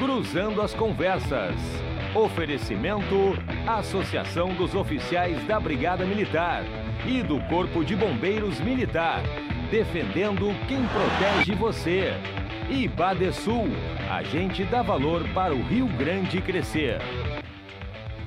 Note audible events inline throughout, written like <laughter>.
Cruzando as Conversas. Oferecimento Associação dos Oficiais da Brigada Militar e do Corpo de Bombeiros Militar. Defendendo quem protege você. E Badesul, a gente dá valor para o Rio Grande crescer.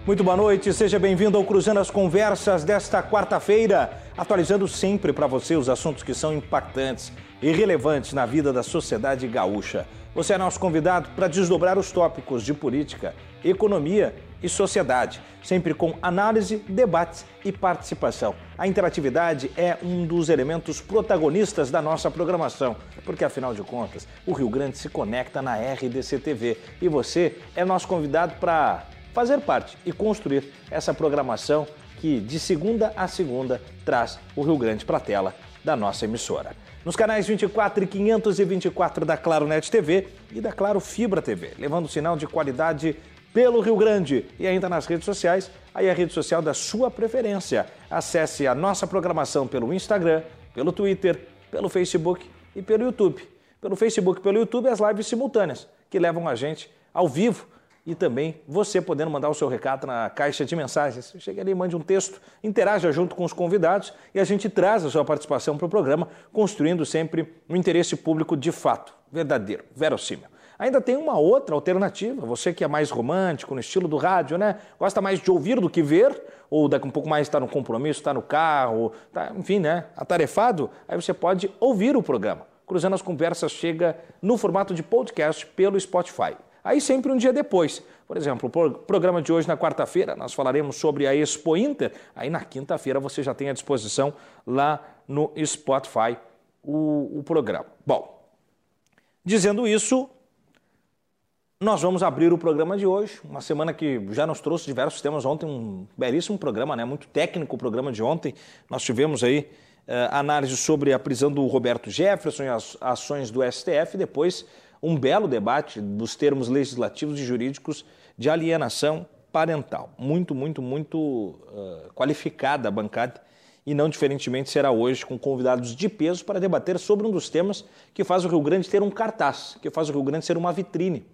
Muito boa noite, seja bem-vindo ao Cruzando as Conversas desta quarta-feira, atualizando sempre para você os assuntos que são impactantes e relevantes na vida da sociedade gaúcha. Você é nosso convidado para desdobrar os tópicos de política, economia e sociedade, sempre com análise, debates e participação. A interatividade é um dos elementos protagonistas da nossa programação, porque afinal de contas, o Rio Grande se conecta na RDC TV e você é nosso convidado para fazer parte e construir essa programação que de segunda a segunda traz o Rio Grande para a tela da nossa emissora nos canais 24 e 524 da Claro Net TV e da Claro Fibra TV, levando sinal de qualidade pelo Rio Grande e ainda nas redes sociais, aí a rede social da sua preferência. Acesse a nossa programação pelo Instagram, pelo Twitter, pelo Facebook e pelo YouTube. Pelo Facebook e pelo YouTube as lives simultâneas, que levam a gente ao vivo e também você podendo mandar o seu recado na caixa de mensagens. Chega ali, mande um texto, interaja junto com os convidados e a gente traz a sua participação para o programa, construindo sempre um interesse público de fato, verdadeiro, verossímil. Ainda tem uma outra alternativa, você que é mais romântico, no estilo do rádio, né? Gosta mais de ouvir do que ver, ou daqui um pouco mais está no compromisso, está no carro, tá, enfim, né? Atarefado, aí você pode ouvir o programa. Cruzando as Conversas chega no formato de podcast pelo Spotify. Aí sempre um dia depois. Por exemplo, o programa de hoje na quarta-feira nós falaremos sobre a Expo Inter. Aí na quinta-feira você já tem à disposição lá no Spotify o, o programa. Bom, dizendo isso, nós vamos abrir o programa de hoje, uma semana que já nos trouxe diversos temas. Ontem, um belíssimo programa, né? muito técnico o programa de ontem. Nós tivemos aí uh, análise sobre a prisão do Roberto Jefferson e as ações do STF. Depois, um belo debate dos termos legislativos e jurídicos de alienação parental. Muito, muito, muito uh, qualificada a bancada e não diferentemente será hoje com convidados de peso para debater sobre um dos temas que faz o Rio Grande ter um cartaz, que faz o Rio Grande ser uma vitrine.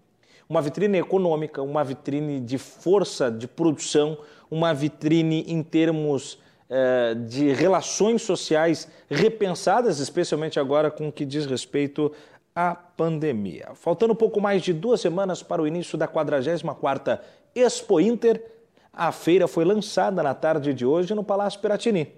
Uma vitrine econômica, uma vitrine de força de produção, uma vitrine em termos uh, de relações sociais repensadas, especialmente agora com o que diz respeito a pandemia. Faltando pouco mais de duas semanas para o início da 44ª Expo Inter, a feira foi lançada na tarde de hoje no Palácio Piratini.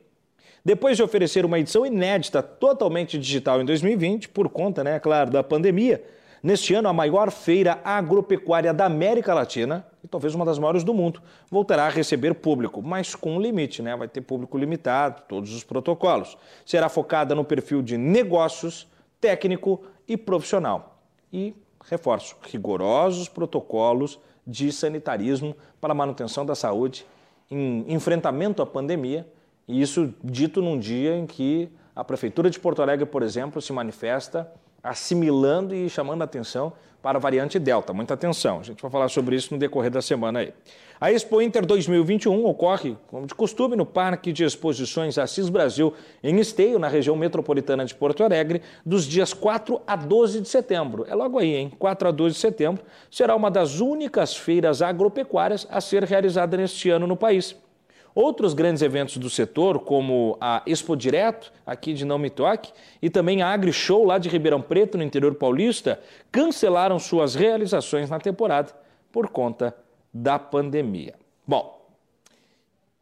Depois de oferecer uma edição inédita totalmente digital em 2020, por conta, né, claro, da pandemia, neste ano a maior feira agropecuária da América Latina, e talvez uma das maiores do mundo, voltará a receber público, mas com um limite, né? Vai ter público limitado, todos os protocolos. Será focada no perfil de negócios, técnico e profissional. E, reforço, rigorosos protocolos de sanitarismo para manutenção da saúde em enfrentamento à pandemia, e isso dito num dia em que a Prefeitura de Porto Alegre, por exemplo, se manifesta assimilando e chamando a atenção para a variante Delta. Muita atenção, a gente vai falar sobre isso no decorrer da semana aí. A Expo Inter 2021 ocorre, como de costume, no Parque de Exposições Assis Brasil, em Esteio, na região metropolitana de Porto Alegre, dos dias 4 a 12 de setembro. É logo aí, hein? 4 a 12 de setembro será uma das únicas feiras agropecuárias a ser realizada neste ano no país. Outros grandes eventos do setor, como a Expo Direto, aqui de Não Me Toque, e também a Agri Show, lá de Ribeirão Preto, no interior paulista, cancelaram suas realizações na temporada por conta da pandemia. Bom,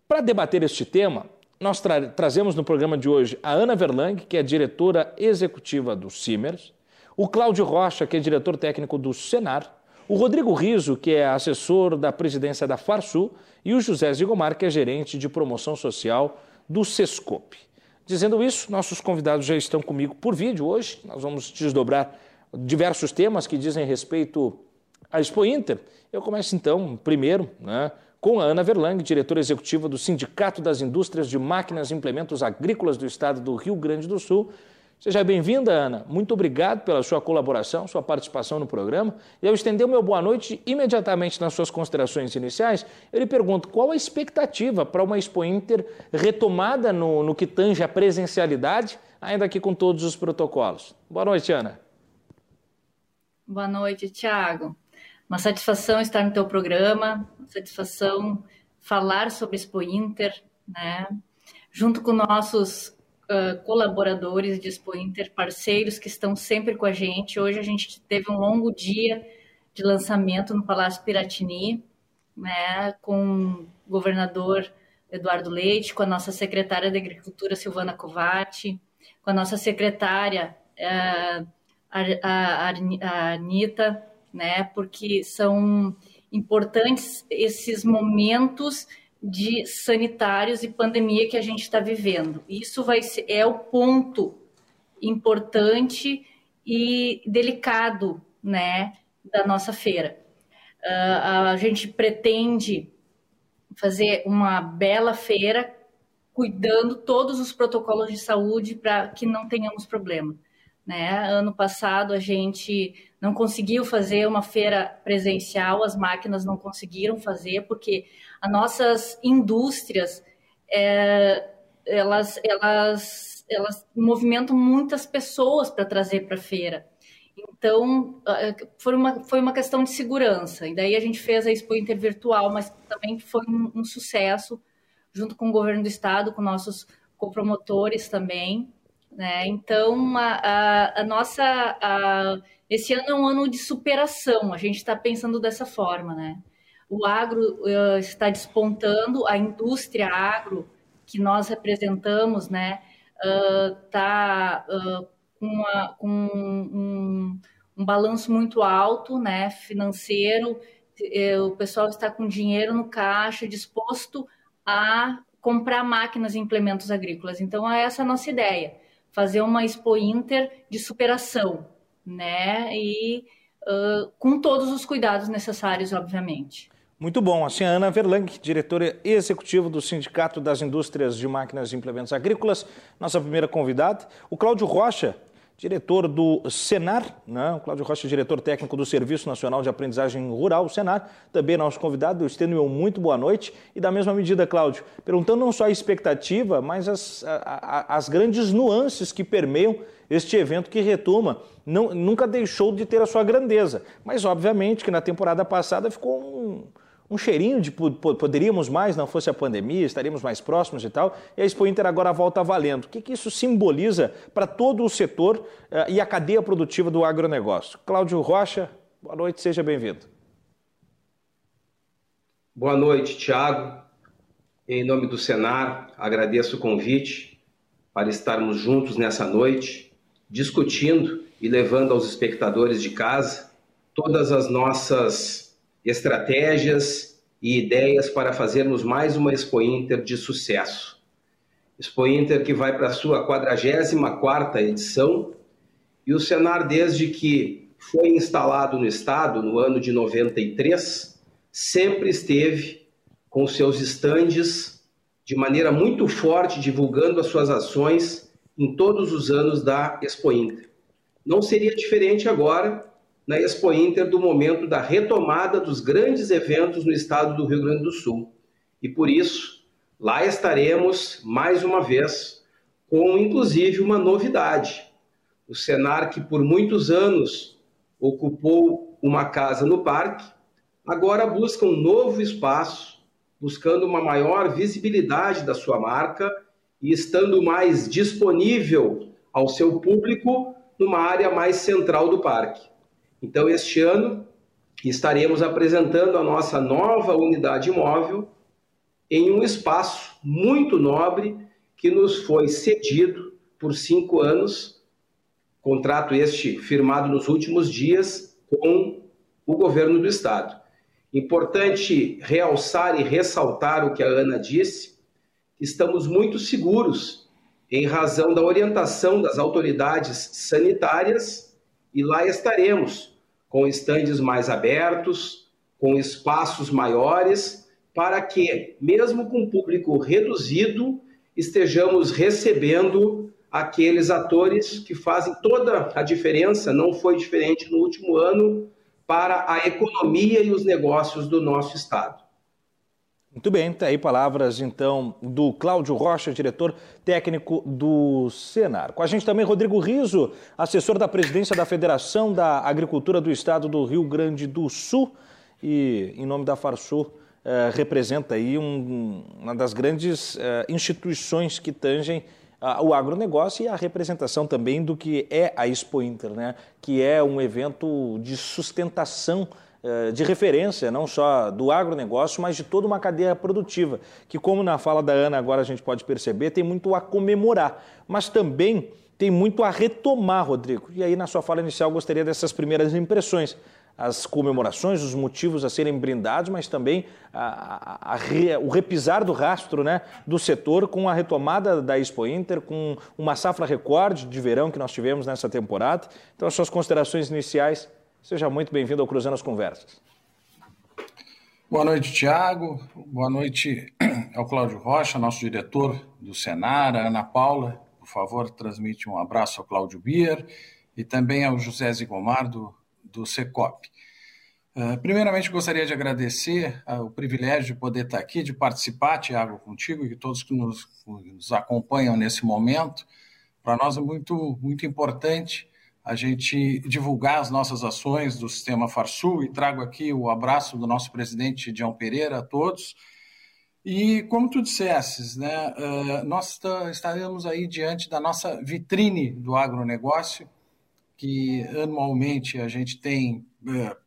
para debater este tema, nós tra trazemos no programa de hoje a Ana Verlang, que é diretora executiva do Simers, o Cláudio Rocha, que é diretor técnico do Senar, o Rodrigo Riso, que é assessor da presidência da Farsul, e o José Zigomar, que é gerente de promoção social do Sescope. Dizendo isso, nossos convidados já estão comigo por vídeo hoje. Nós vamos desdobrar diversos temas que dizem respeito à Expo Inter. Eu começo então, primeiro, né, com a Ana Verlang, diretora executiva do Sindicato das Indústrias de Máquinas e Implementos Agrícolas do Estado do Rio Grande do Sul, Seja bem-vinda, Ana. Muito obrigado pela sua colaboração, sua participação no programa. E ao estender o meu boa noite imediatamente nas suas considerações iniciais, eu lhe pergunto qual a expectativa para uma Expo Inter retomada no, no que tange a presencialidade, ainda aqui com todos os protocolos. Boa noite, Ana. Boa noite, Tiago. Uma satisfação estar no teu programa, uma satisfação falar sobre Expo Inter, né? Junto com nossos uh, colaboradores de Expo Inter, parceiros que estão sempre com a gente. Hoje a gente teve um longo dia de lançamento no Palácio Piratini, né? Com o governador Eduardo Leite, com a nossa secretária de Agricultura Silvana Covatti, com a nossa secretária uh, a, a, a Anitta, né? Porque são importantes esses momentos de sanitários e pandemia que a gente está vivendo. Isso vai ser, é o ponto importante e delicado, né, da nossa feira. Uh, a gente pretende fazer uma bela feira, cuidando todos os protocolos de saúde para que não tenhamos problema. Né? Ano passado a gente não conseguiu fazer uma feira presencial, as máquinas não conseguiram fazer, porque as nossas indústrias, é, elas, elas, elas movimentam muitas pessoas para trazer para a feira. Então, foi uma, foi uma questão de segurança. E daí a gente fez a Expo Intervirtual, mas também foi um, um sucesso, junto com o governo do estado, com nossos copromotores também. Né? Então, a, a, a nossa. A, esse ano é um ano de superação, a gente está pensando dessa forma. Né? O agro uh, está despontando, a indústria agro que nós representamos né, está uh, uh, com, uma, com um, um, balanço muito alto né, financeiro, eh, o pessoal está com dinheiro no caixa, disposto a comprar máquinas e implementos agrícolas. Então, é essa a nossa ideia fazer uma Expo Inter de superação, né? E uh, com todos os cuidados necessários, obviamente. Muito bom. Assim, a Ana Verlang, diretora executiva do Sindicato das Indústrias de Máquinas e Implementos Agrícolas, nossa primeira convidada. O Cláudio Rocha, diretor do Senar, né? o Cláudio Rocha, diretor técnico do Serviço Nacional de Aprendizagem Rural, o Senar, também nosso convidado, eu estendo meu muito boa noite. E da mesma medida, Cláudio, perguntando não só a expectativa, mas as, a, a, as grandes nuances que permeiam este evento que retoma, não, nunca deixou de ter a sua grandeza. Mas, obviamente, que na temporada passada ficou um um cheirinho de poderíamos mais, não fosse a pandemia, estaríamos mais próximos e tal, e a Expo Inter agora volta valendo. O que, que isso simboliza para todo o setor uh, e a cadeia produtiva do agronegócio? Cláudio Rocha, boa noite, seja bem-vindo. Boa noite, Tiago. Em nome do Senar, agradeço o convite para estarmos juntos nessa noite, discutindo e levando aos espectadores de casa todas as nossas estratégias e ideias para fazermos mais uma Expo Inter de sucesso. Expo Inter que vai para a sua 44ª edição e o Senar, desde que foi instalado no Estado, no ano de 93, sempre esteve com seus estandes de maneira muito forte, divulgando as suas ações em todos os anos da Expo Inter. Não seria diferente agora, na Expo Inter do momento da retomada dos grandes eventos no estado do Rio Grande do Sul. E por isso, lá estaremos mais uma vez, com inclusive uma novidade. O Senar, que por muitos anos ocupou uma casa no parque, agora busca um novo espaço, buscando uma maior visibilidade da sua marca e estando mais disponível ao seu público numa área mais central do parque. Então, este ano, estaremos apresentando a nossa nova unidade móvel em um espaço muito nobre que nos foi cedido por cinco anos, contrato este firmado nos últimos dias com o governo do estado. Importante realçar e ressaltar o que a Ana disse, estamos muito seguros em razão da orientação das autoridades sanitárias e lá estaremos com estandes mais abertos, com espaços maiores, para que, mesmo com público reduzido, estejamos recebendo aqueles atores que fazem toda a diferença, não foi diferente no último ano, para a economia e os negócios do nosso Estado. Muito bem, tá aí palavras então do Cláudio Rocha, diretor técnico do Senar. Com a gente também Rodrigo Riso, assessor da presidência da Federação da Agricultura do Estado do Rio Grande do Sul e em nome da Farsul eh, representa aí um, uma das grandes eh, instituições que tangem uh, o agronegócio e a representação também do que é a Expo Inter, né? que é um evento de sustentação de referência, não só do agronegócio, mas de toda uma cadeia produtiva, que, como na fala da Ana agora a gente pode perceber, tem muito a comemorar, mas também tem muito a retomar, Rodrigo. E aí, na sua fala inicial, gostaria dessas primeiras impressões. As comemorações, os motivos a serem brindados, mas também a, a, a, o repisar do rastro né, do setor com a retomada da Expo Inter, com uma safra recorde de verão que nós tivemos nessa temporada. Então, as suas considerações iniciais Seja muito bem-vindo ao Cruzando as Conversas. Boa noite, Tiago. Boa noite <clears throat> ao Cláudio Rocha, nosso diretor do Senar, a Ana Paula. Por favor, transmite um abraço ao Cláudio Bier e também ao José Zigomar, do, do Secop. Uh, primeiramente, gostaria de agradecer uh, o privilégio de poder estar aqui, de participar, Tiago, contigo e todos que nos, nos acompanham nesse momento. Para nós é muito, muito importante a gente divulgar as nossas ações do Sistema Farsul e trago aqui o abraço do nosso presidente Dião Pereira a todos. E como tu dissesses, né, nós estaremos aí diante da nossa vitrine do agronegócio, que anualmente a gente tem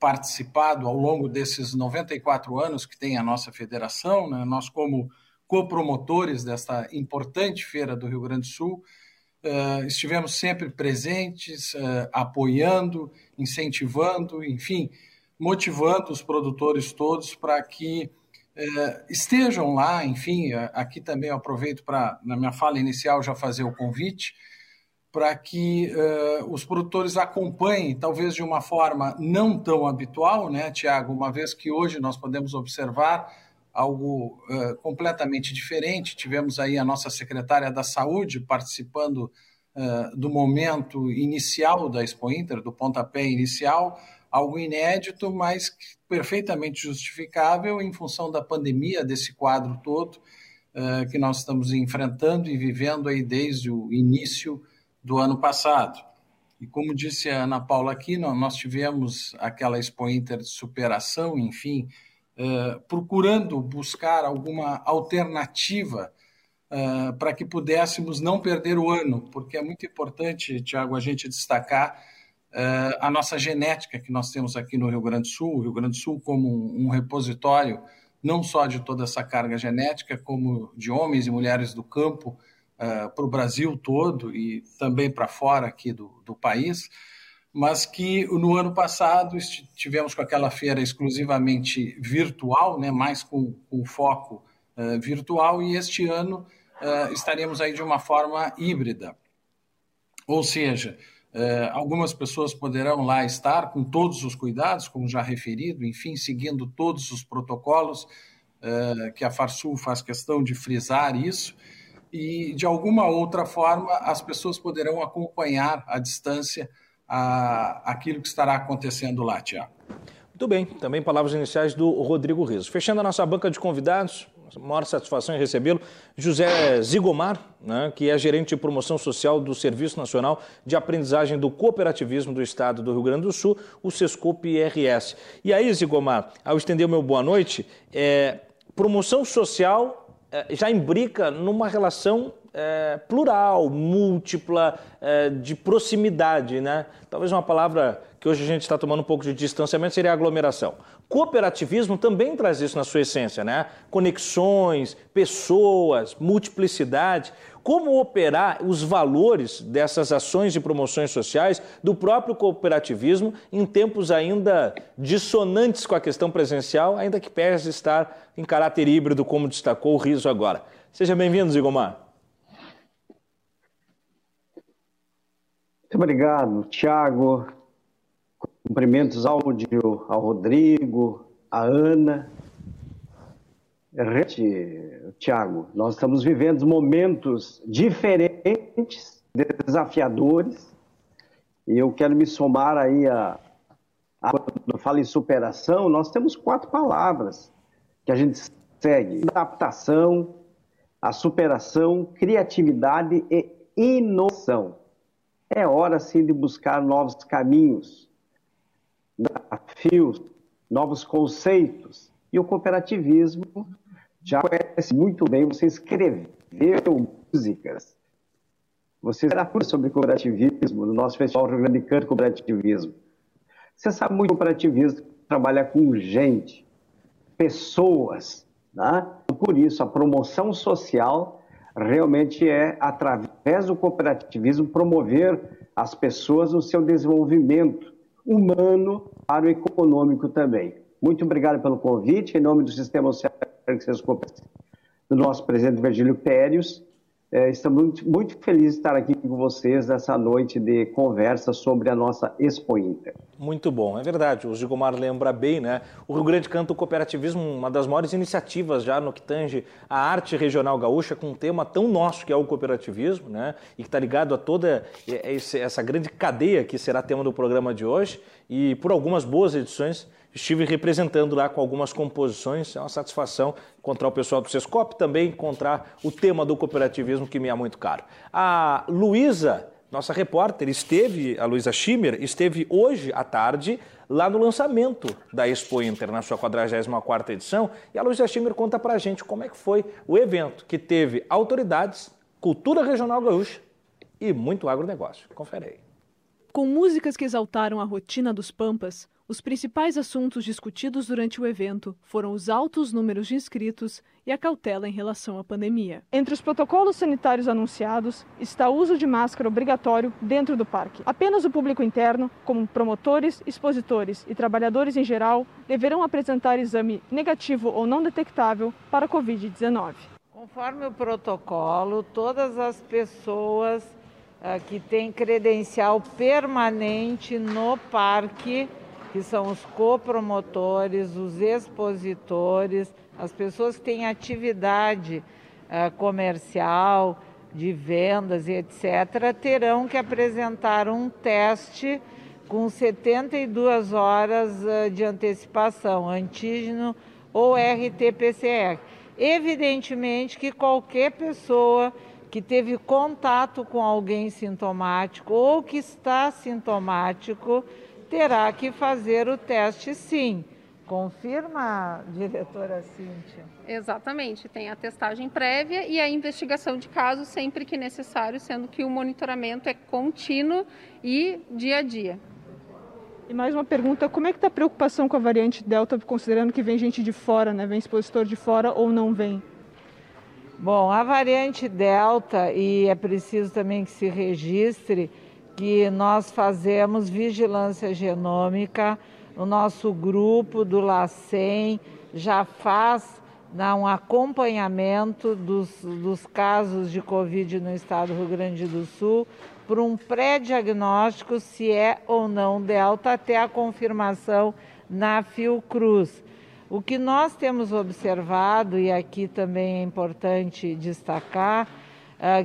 participado ao longo desses 94 anos que tem a nossa federação, né, nós como copromotores desta importante feira do Rio Grande do Sul, Uh, estivemos sempre presentes, uh, apoiando, incentivando, enfim, motivando os produtores todos para que uh, estejam lá. Enfim, aqui também eu aproveito para, na minha fala inicial, já fazer o convite para que os produtores acompanhem, talvez de uma forma não tão habitual, né, Tiago? Uma vez que hoje nós podemos observar algo uh, completamente diferente. Tivemos aí a nossa secretária da Saúde participando uh, do momento inicial da Expo Inter, do pontapé inicial, algo inédito, mas perfeitamente justificável em função da pandemia, desse quadro todo uh, que nós estamos enfrentando e vivendo aí desde o início do ano passado. E como disse a Ana Paula aqui, nós tivemos aquela Expo Inter de superação, enfim, uh, procurando buscar alguma alternativa uh, para que pudéssemos não perder o ano, porque é muito importante, Tiago, a gente destacar uh, a nossa genética que nós temos aqui no Rio Grande do Sul, o Rio Grande do Sul como um, um repositório não só de toda essa carga genética, como de homens e mulheres do campo para o Brasil todo e também para fora aqui do, do país mas que no ano passado estivemos com aquela feira exclusivamente virtual, né, mais com, com foco uh, virtual, e este ano uh, estaremos aí de uma forma híbrida. Ou seja, uh, algumas pessoas poderão lá estar com todos os cuidados, como já referido, enfim, seguindo todos os protocolos, que a Farsul faz questão de frisar isso, e de alguma outra forma as pessoas poderão acompanhar à distância a, aquilo que estará acontecendo lá, Tiago. Muito bem, também palavras iniciais do Rodrigo Riso. Fechando a nossa banca de convidados, maior satisfação em recebê-lo, José Zigomar, né, que é gerente de promoção social do Serviço Nacional de Aprendizagem do Cooperativismo do Estado do Rio Grande do Sul, o SESCOP-RS. E aí, Zigomar, ao estender o meu boa noite, é, promoção social é, já imbrica numa relação é, plural, múltipla, é, de proximidade, né? Talvez uma palavra que hoje a gente está tomando um pouco de distanciamento seria aglomeração. Cooperativismo também traz isso na sua essência, né? Conexões, pessoas, multiplicidade. Como operar os valores dessas ações de promoções sociais do próprio cooperativismo em tempos ainda dissonantes com a questão presencial, ainda que pese estar em caráter híbrido, como destacou o Riso agora. Seja bem-vindo, Zigomar. Muito obrigado, Tiago. Cumprimentos áudio ao Rodrigo, à Ana. Tiago, nós estamos vivendo momentos diferentes, desafiadores, e eu quero me somar aí a, a quando fala em superação, nós temos quatro palavras que a gente consegue adaptação, a superação, criatividade e inovação. É hora, sim, de buscar novos caminhos, desafios, novos conceitos. E o cooperativismo já conhece muito bem, você escreveu músicas, você literatura sobre cooperativismo no nosso Festival Rio Grande Canto Cooperativismo. Você sabe muito cooperativismo trabalha com gente, pessoas, né? Por isso, a promoção social realmente é, através do cooperativismo, promover as pessoas no seu desenvolvimento humano para o econômico também. Muito obrigado pelo convite, em nome do Sistema Social do nosso presidente Virgílio Pérez, é, estamos muito, muito felizes de estar aqui com vocês nessa noite de conversa sobre a nossa Expo Inter. Muito bom, é verdade. O Gigomar lembra bem, né? O Rio Grande canta o cooperativismo, uma das maiores iniciativas já no que tange a arte regional gaúcha, com um tema tão nosso que é o cooperativismo, né? E que está ligado a toda essa grande cadeia que será tema do programa de hoje. E por algumas boas edições estive representando lá com algumas composições. É uma satisfação encontrar o pessoal do Sescop, também encontrar o tema do cooperativismo que me é muito caro. A Luísa, nossa repórter, esteve, a Luísa Schimmer, esteve hoje à tarde lá no lançamento da Expo Inter, na sua 44ª edição, e a Luísa Schimmer conta pra gente como é que foi o evento, que teve autoridades, cultura regional gaúcha e muito agronegócio. Confere aí. Com músicas que exaltaram a rotina dos Pampas, os principais assuntos discutidos durante o evento foram os altos números de inscritos e a cautela em relação à pandemia. Entre os protocolos sanitários anunciados está o uso de máscara obrigatório dentro do parque. Apenas o público interno, como promotores, expositores e trabalhadores em geral, deverão apresentar exame negativo ou não detectável para a Covid-19. Conforme o protocolo, todas as pessoas uh, que têm credencial permanente no parque que são os copromotores, os expositores, as pessoas que têm atividade uh, comercial, de vendas e etc., terão que apresentar um teste com 72 horas uh, de antecipação, antígeno ou RT-PCR. Evidentemente que qualquer pessoa que teve contato com alguém sintomático ou que está sintomático terá que fazer o teste sim. Confirma, diretora Cíntia? Exatamente, tem a testagem prévia e a investigação de casos sempre que necessário, sendo que o monitoramento é contínuo e dia a dia. E mais uma pergunta, como é que está a preocupação com a variante Delta, considerando que vem gente de fora, né? Vem expositor de fora ou não vem? Bom, a variante Delta, e é preciso também que se registre, que nós fazemos vigilância genômica, o nosso grupo do LACEN já faz um acompanhamento dos, dos casos de Covid no estado do Rio Grande do Sul por um pré-diagnóstico se é ou não delta até a confirmação na Fiocruz. O que nós temos observado, e aqui também é importante destacar,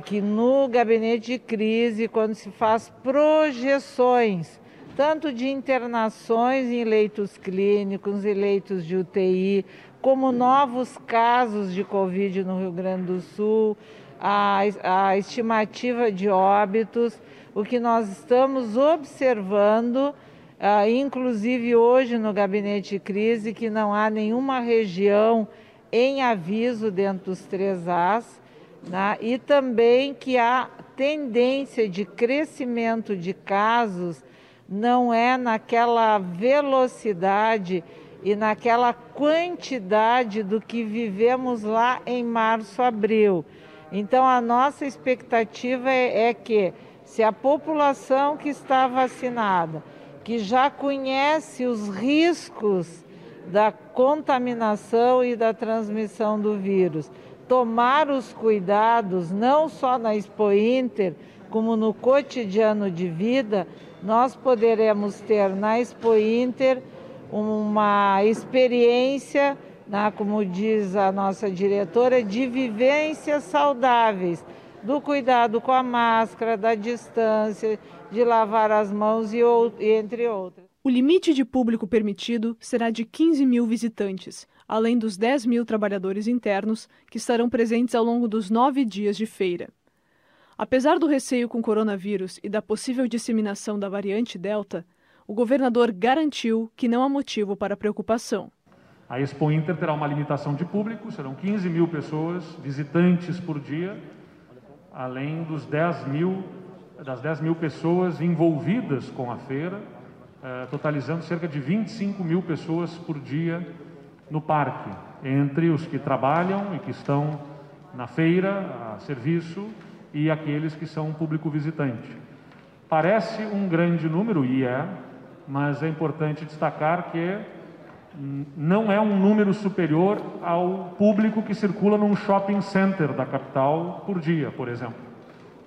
que no gabinete de crise, quando se faz projeções, tanto de internações em leitos clínicos, em leitos de UTI, como novos casos de Covid no Rio Grande do Sul, a, a estimativa de óbitos, o que nós estamos observando, uh, inclusive hoje no gabinete de crise, que não há nenhuma região em aviso dentro dos três As, né? e também que a tendência de crescimento de casos não é naquela velocidade e naquela quantidade do que vivemos lá em março, abril. Então, a nossa expectativa é, é que, se a população que está vacinada, que já conhece os riscos da contaminação e da transmissão do vírus, tomar os cuidados, não só na Expo Inter, como no cotidiano de vida, nós poderemos ter na Expo Inter uma experiência, né, como diz a nossa diretora, de vivências saudáveis, do cuidado com a máscara, da distância, de lavar as mãos e entre outras. O limite de público permitido será de 15 mil visitantes, além dos 10 mil trabalhadores internos que estarão presentes ao longo dos nove dias de feira. Apesar do receio com o coronavírus e da possível disseminação da variante Delta, o governador garantiu que não há motivo para preocupação. A Expo Inter terá uma limitação de público, serão 15 mil pessoas, visitantes por dia, além dos 10 mil, das 10 mil pessoas envolvidas com a feira, eh, totalizando cerca de 25 mil pessoas por dia no parque, entre os que trabalham e que estão na feira, a serviço, e aqueles que são público visitante. Parece um grande número, e é, mas é importante destacar que não é um número superior ao público que circula num shopping center da capital por dia, por exemplo.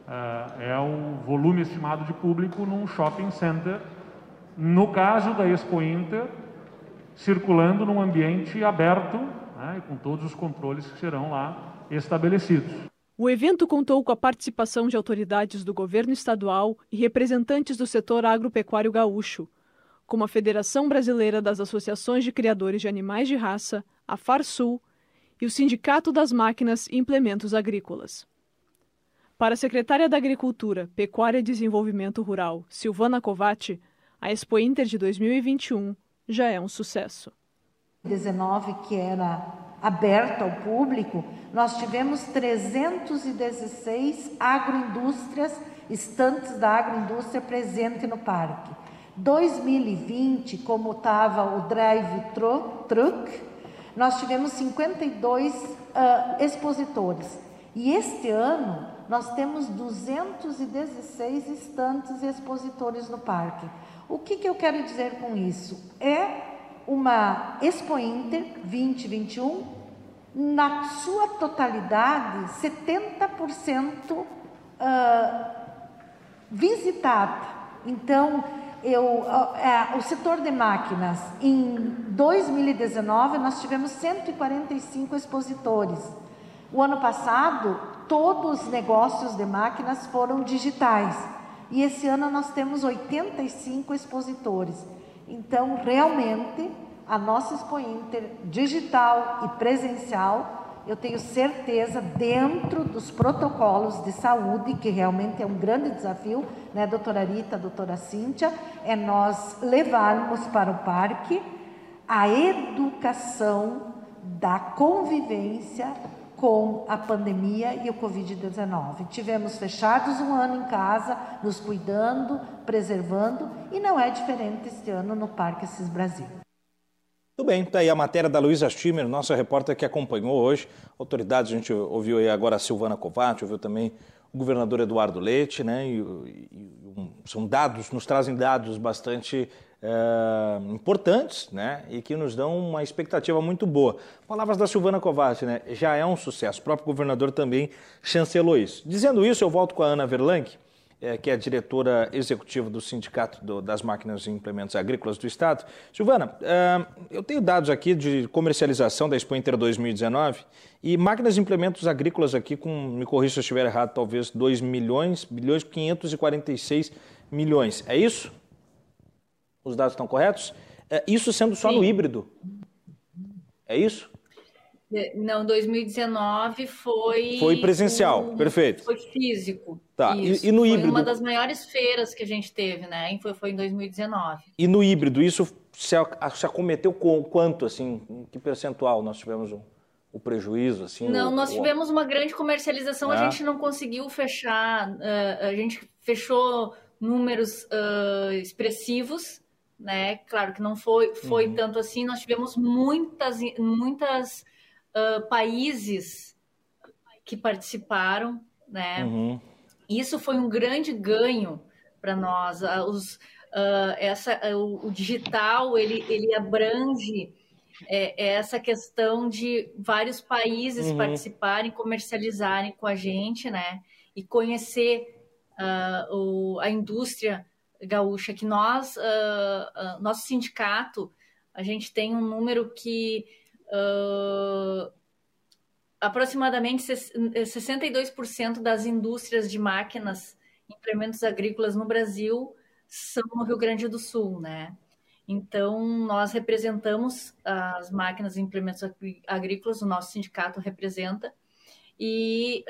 É, é o volume estimado de público num shopping center, no caso da Expo Inter, circulando num ambiente aberto, né, com todos os controles que serão lá estabelecidos. O evento contou com a participação de autoridades do governo estadual e representantes do setor agropecuário gaúcho, como a Federação Brasileira das Associações de Criadores de Animais de Raça, a FARSUL, e o Sindicato das Máquinas e Implementos Agrícolas. Para a secretária da Agricultura, Pecuária e Desenvolvimento Rural, Silvana Covatti, a Expo Inter de 2021 já é um sucesso. 19 que era aberto ao público, nós tivemos 316 agroindústrias, estantes da agroindústria presente no parque. 2020, como estava o drive truck, nós tivemos 52 uh, expositores. E este ano nós temos 216 estantes expositores no parque. O que, que eu quero dizer com isso? É uma Expo Inter 2021, na sua totalidade, 70% uh, visitada. Então, eu, uh, o setor de máquinas, em 2019, nós tivemos 145 expositores. O ano passado, todos os negócios de máquinas foram digitais. E esse ano nós temos 85 expositores. Então, realmente, a nossa Expo Inter, digital e presencial, eu tenho certeza, dentro dos protocolos de saúde, que realmente é um grande desafio, né, doutora Rita, doutora Cíntia, é nós levarmos para o parque a educação da convivência com a pandemia e o Covid-19. Tivemos fechados um ano em casa, nos cuidando, preservando, e não é diferente este ano no Parque Assis Brasil. Tudo bem, está aí a matéria da Luísa Stimmer, nossa repórter que acompanhou hoje. Autoridades, a gente ouviu aí agora a Silvana Covatti, ouviu também o governador Eduardo Leite, né? E, e, são dados, nos trazem dados bastante é, importantes, né? E que nos dão uma expectativa muito boa. Palavras da Silvana Kovács, né? Já é um sucesso. O próprio governador também chancelou isso. Dizendo isso, eu volto com a Ana Verlanck, é, que é a diretora executiva do Sindicato do, das Máquinas e Implementos Agrícolas do Estado. Silvana, é, eu tenho dados aqui de comercialização da Expo Inter 2019 e máquinas e implementos agrícolas aqui com, me corrija se eu estiver errado, talvez 2 milhões, bilhões 546 milhões. É isso? Os dados estão corretos? É, isso sendo só Sim. no híbrido. É isso? É, não, 2019 foi. Foi presencial, o, perfeito. Foi físico. Tá, e, e, no foi híbrido? Foi uma das maiores feiras que a gente teve, né? Foi, foi em 2019. E no híbrido, isso se, se acometeu com quanto, assim? Em que percentual nós tivemos o, o prejuízo, assim? Não, o, nós tivemos uma grande comercialização, a é. gente não conseguiu fechar, uh, a gente fechou números uh, expressivos, né? Claro que não foi, foi uhum. tanto assim. Nós tivemos muitas, muitas uh, países que participaram, né? Uhum. Isso foi um grande ganho para nós. Uh, os, uh, essa, o, o, digital ele, ele abrange é essa questão de vários países uhum. participarem, comercializarem com a gente, né? E conhecer o, a indústria gaúcha, que nós, uh, uh, nosso sindicato, a gente tem um número que uh, aproximadamente 62% das indústrias de máquinas, implementos agrícolas no Brasil são no Rio Grande do Sul, né? Então, nós representamos as máquinas e implementos agrícolas, o nosso sindicato representa, e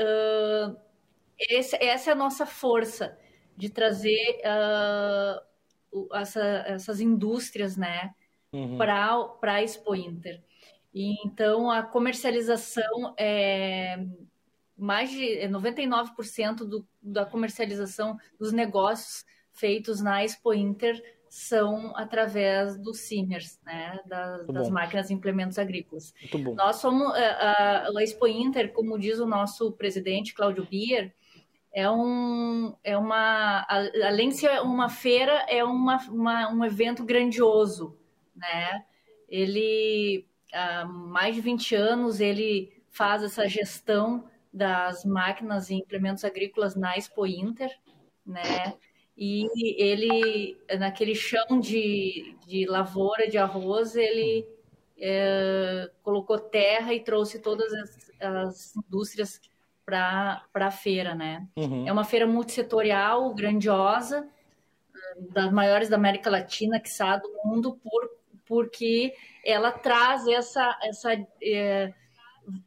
esse, essa é a nossa força de trazer uh, essa, essas indústrias né, uhum. para a Expo Inter. E, então, a comercialização é mais de 99% do, da comercialização dos negócios feitos na Expo Inter são através dos CIMERS, né, das, das máquinas e implementos agrícolas. Nós somos, a, a, a Expo Inter, como diz o nosso presidente, Cláudio Bier, é, um, é uma, além de ser uma feira, é uma, uma, um evento grandioso, né? Ele, há mais de 20 anos, ele faz essa gestão das máquinas e implementos agrícolas na Expo Inter, né? E ele, naquele chão de, de lavoura de arroz, ele é, colocou terra e trouxe todas as, as indústrias para a feira, né? Uhum. É uma feira multissetorial, grandiosa, das maiores da América Latina, que sabe do mundo, por, porque ela traz essa, essa, é,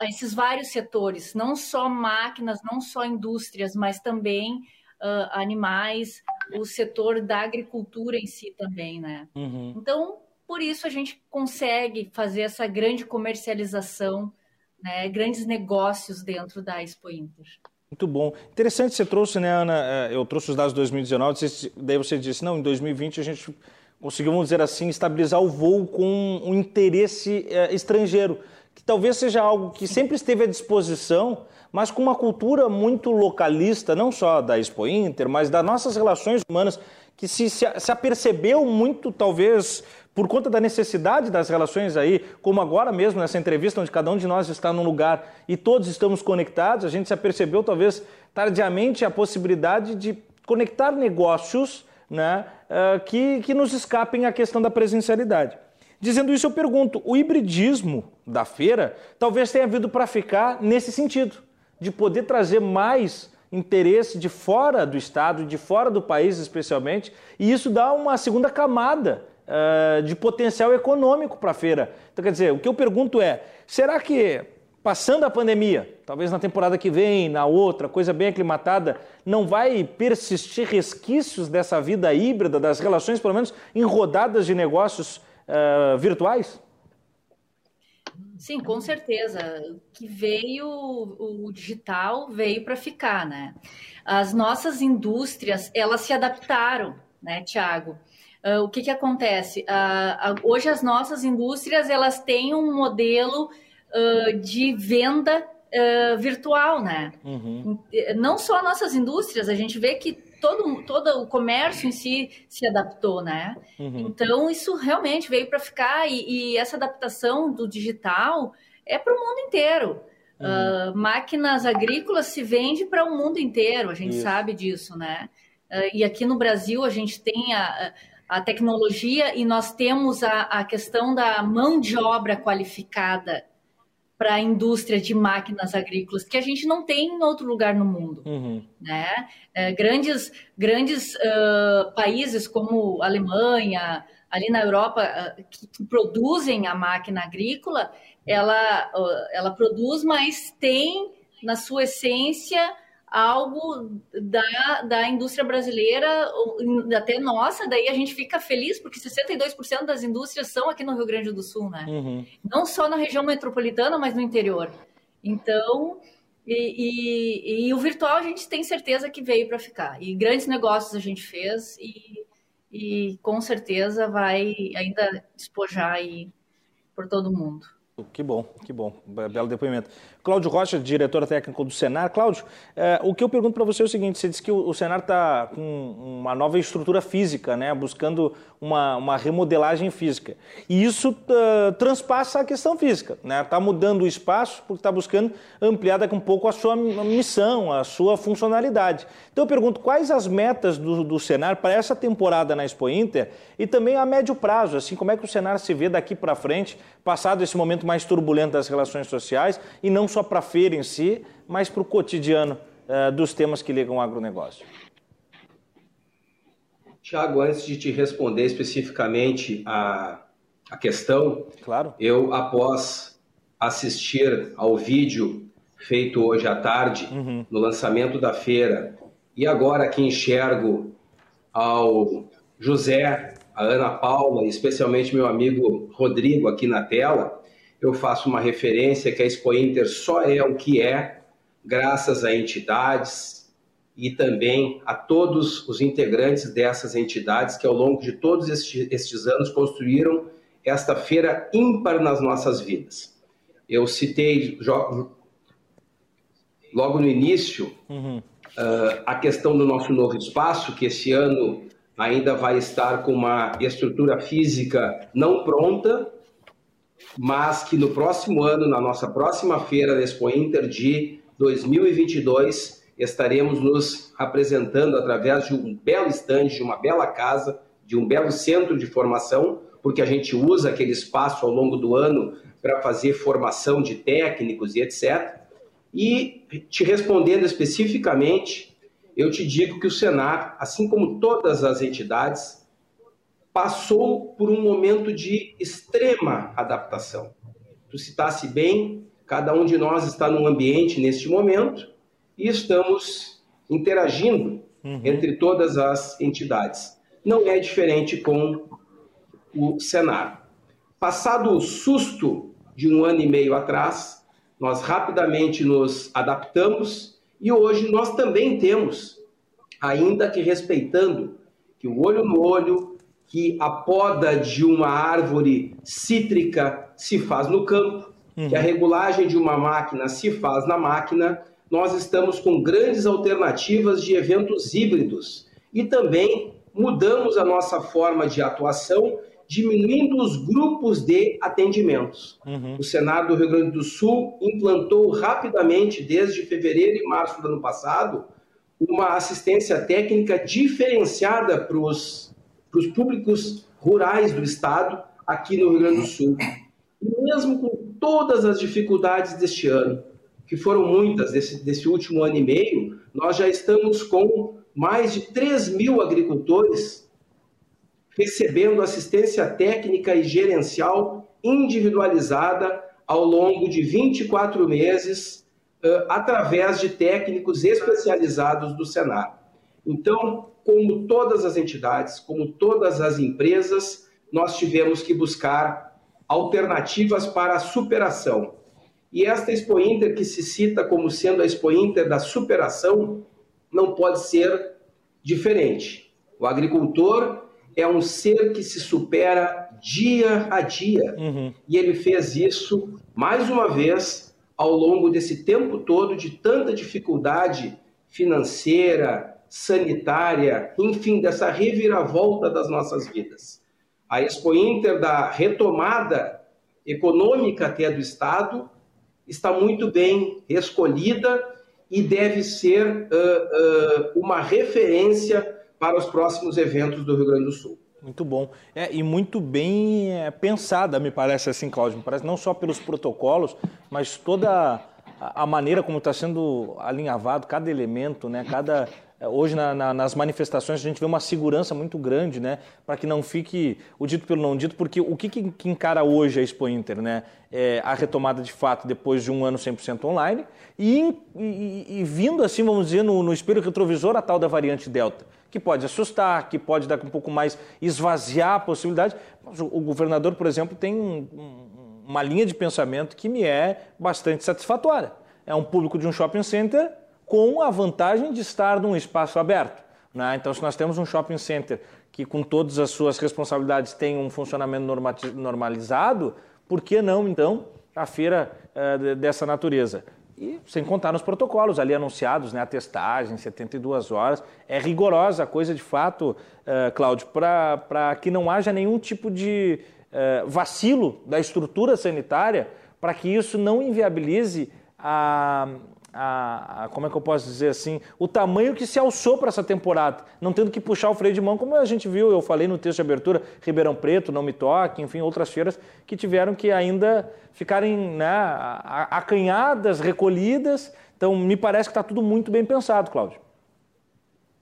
esses vários setores, não só máquinas, não só indústrias, mas também uh, animais, o setor da agricultura em si também, né? Uhum. Então, por isso a gente consegue fazer essa grande comercialização, né, grandes negócios dentro da Expo Inter. Muito bom. Interessante você trouxe, né, Ana? É, eu trouxe os dados de 2019, daí você disse, não, em 2020 a gente conseguiu, vamos dizer assim, estabilizar o voo com um interesse é, estrangeiro, que talvez seja algo que sempre esteve à disposição, mas com uma cultura muito localista, não só da Expo Inter, mas das nossas relações humanas, que se, se, se apercebeu muito, talvez, por conta da necessidade das relações aí, como agora mesmo nessa entrevista, onde cada um de nós está num lugar e todos estamos conectados, a gente se apercebeu, talvez tardiamente, a possibilidade de conectar negócios né, uh, que, que nos escapem à questão da presencialidade. Dizendo isso, eu pergunto: o hibridismo da feira talvez tenha vindo para ficar nesse sentido de poder trazer mais interesse de fora do estado, de fora do país especialmente, e isso dá uma segunda camada uh, de potencial econômico para a feira. Então, quer dizer, o que eu pergunto é: será que passando a pandemia, talvez na temporada que vem, na outra, coisa bem aclimatada, não vai persistir resquícios dessa vida híbrida, das relações, pelo menos em rodadas de negócios uh, virtuais? Sim, com certeza. Que veio o digital veio para ficar, né? As nossas indústrias elas se adaptaram, né, Tiago? Uh, o que, que acontece? Uh, uh, hoje as nossas indústrias elas têm um modelo de venda virtual, né? Uhum. Não só nossas indústrias, a gente vê que todo, todo o comércio em si se adaptou, né? Uhum. Então, isso realmente veio para ficar e, e, essa adaptação do digital é para o mundo inteiro. Uhum. Uh, máquinas agrícolas se vende para o mundo inteiro, a gente isso. sabe disso, né? Uh, e aqui no Brasil a gente tem a, a tecnologia e nós temos a, a questão da mão de obra qualificada para a indústria de máquinas agrícolas, que a gente não tem em outro lugar no mundo. Uhum. Né? É, grandes grandes uh, países como Alemanha, ali na Europa, uh, que, que, produzem a máquina agrícola, ela, uh, ela produz, mas tem na sua essência algo da, da indústria brasileira, até nossa, daí a gente fica feliz, porque 62% das indústrias são aqui no Rio Grande do Sul, né? Uhum. Não só na região metropolitana, mas no interior. Então, e, e, e, o virtual a gente tem certeza que veio para ficar. E grandes negócios a gente fez e, e com certeza vai ainda despojar aí por todo mundo. Que bom, que bom. Belo depoimento. Cláudio Rocha, diretor técnico do Senar. Cláudio, é, o que eu pergunto para você é o seguinte: você disse que o, o Senar está com uma nova estrutura física, né, buscando uma, uma remodelagem física. E isso uh, transpassa a questão física. Está né? Tá mudando o espaço porque está buscando ampliar daqui um pouco a sua missão, a sua funcionalidade. Então eu pergunto quais as metas do, do Senar para essa temporada na Expo Inter e também a médio prazo, assim, como é que o Senar se vê daqui para frente, passado esse momento mais turbulento das relações sociais e não só para a feira em si, mas para o cotidiano uh, dos temas que ligam ao agronegócio? Tiago, antes de te responder especificamente a, a questão, claro. eu, após assistir ao vídeo feito hoje à tarde, uhum. no lançamento da feira, e agora que enxergo ao José, a Ana Paula, especialmente meu amigo Rodrigo aqui na tela, eu faço uma referência que a Expo Inter só é o que é graças a entidades e também a todos os integrantes dessas entidades que ao longo de todos estes anos construíram esta feira ímpar nas nossas vidas. Eu citei logo no início uhum. uh, a questão do nosso novo espaço, que esse ano ainda vai estar com uma estrutura física não pronta, mas que no próximo ano, na nossa próxima feira da Expo Inter de 2022, estaremos nos apresentando através de um belo estande, de uma bela casa, de um belo centro de formação, porque a gente usa aquele espaço ao longo do ano para fazer formação de técnicos e etc. E te respondendo especificamente, eu te digo que o Senar, assim como todas as entidades, passou por um momento de extrema adaptação. Tu citasse bem, cada um de nós está num ambiente neste momento e estamos interagindo uhum. entre todas as entidades. Não é diferente com o Senar. Passado o susto de um ano e meio atrás, nós rapidamente nos adaptamos e hoje nós também temos, ainda que respeitando que o olho no olho, que a poda de uma árvore cítrica se faz no campo, uhum. que a regulagem de uma máquina se faz na máquina, nós estamos com grandes alternativas de eventos híbridos e também mudamos a nossa forma de atuação diminuindo os grupos de atendimentos. Uhum. O Senado do Rio Grande do Sul implantou rapidamente, desde fevereiro e março do ano passado, uma assistência técnica diferenciada para os públicos rurais do Estado aqui no Rio Grande do Sul. E mesmo com todas as dificuldades deste ano, que foram muitas desse, desse último ano e meio, nós já estamos com mais de 3 mil agricultores recebendo assistência técnica e gerencial individualizada ao longo de 24 meses, uh, através de técnicos especializados do Senar. Então, como todas as entidades, como todas as empresas, nós tivemos que buscar alternativas para a superação. E esta Expo Inter, que se cita como sendo a Expo Inter da superação, não pode ser diferente. O agricultor é um ser que se supera dia a dia. Uhum. E ele fez isso, mais uma vez, ao longo desse tempo todo de tanta dificuldade financeira, sanitária, enfim, dessa reviravolta das nossas vidas. A Expo Inter, da retomada econômica até do Estado, está muito bem escolhida e deve ser uh, uh, uma referência para os próximos eventos do Rio Grande do Sul. Muito bom. É, e muito bem é, pensada, me parece assim, Cláudio. Me parece não só pelos protocolos, mas toda a maneira como está sendo alinhavado cada elemento, né? Cada hoje na, na, nas manifestações a gente vê uma segurança muito grande, né? Para que não fique o dito pelo não dito, porque o que, que encara hoje a Expo Inter, né? É a retomada de fato depois de um ano 100% online e, e, e, vindo assim, vamos dizer, no, no espelho retrovisor a tal da variante Delta que pode assustar, que pode dar um pouco mais esvaziar a possibilidade. Mas o, governador, por exemplo, tem um, uma linha de pensamento que me é bastante satisfatória. É um público de um shopping center com a vantagem de estar num espaço aberto. Né? Então, se nós temos um shopping center que, com todas as suas responsabilidades, tem um funcionamento normalizado, por que não, então, a feira uh, dessa natureza? E sem contar nos protocolos ali anunciados, né, a testagem, 72 horas. É rigorosa a coisa de fato, uh, Cláudio, para que não haja nenhum tipo de uh, vacilo da estrutura sanitária, para que isso não inviabilize a, a, a, como é que eu posso dizer assim, o tamanho que se alçou para essa temporada, não tendo que puxar o freio de mão, como a gente viu, eu falei no texto de abertura, Ribeirão Preto, Não Me Toque, enfim, outras feiras que tiveram que ainda ficarem né, acanhadas, recolhidas. Então, me parece que está tudo muito bem pensado, Cláudio.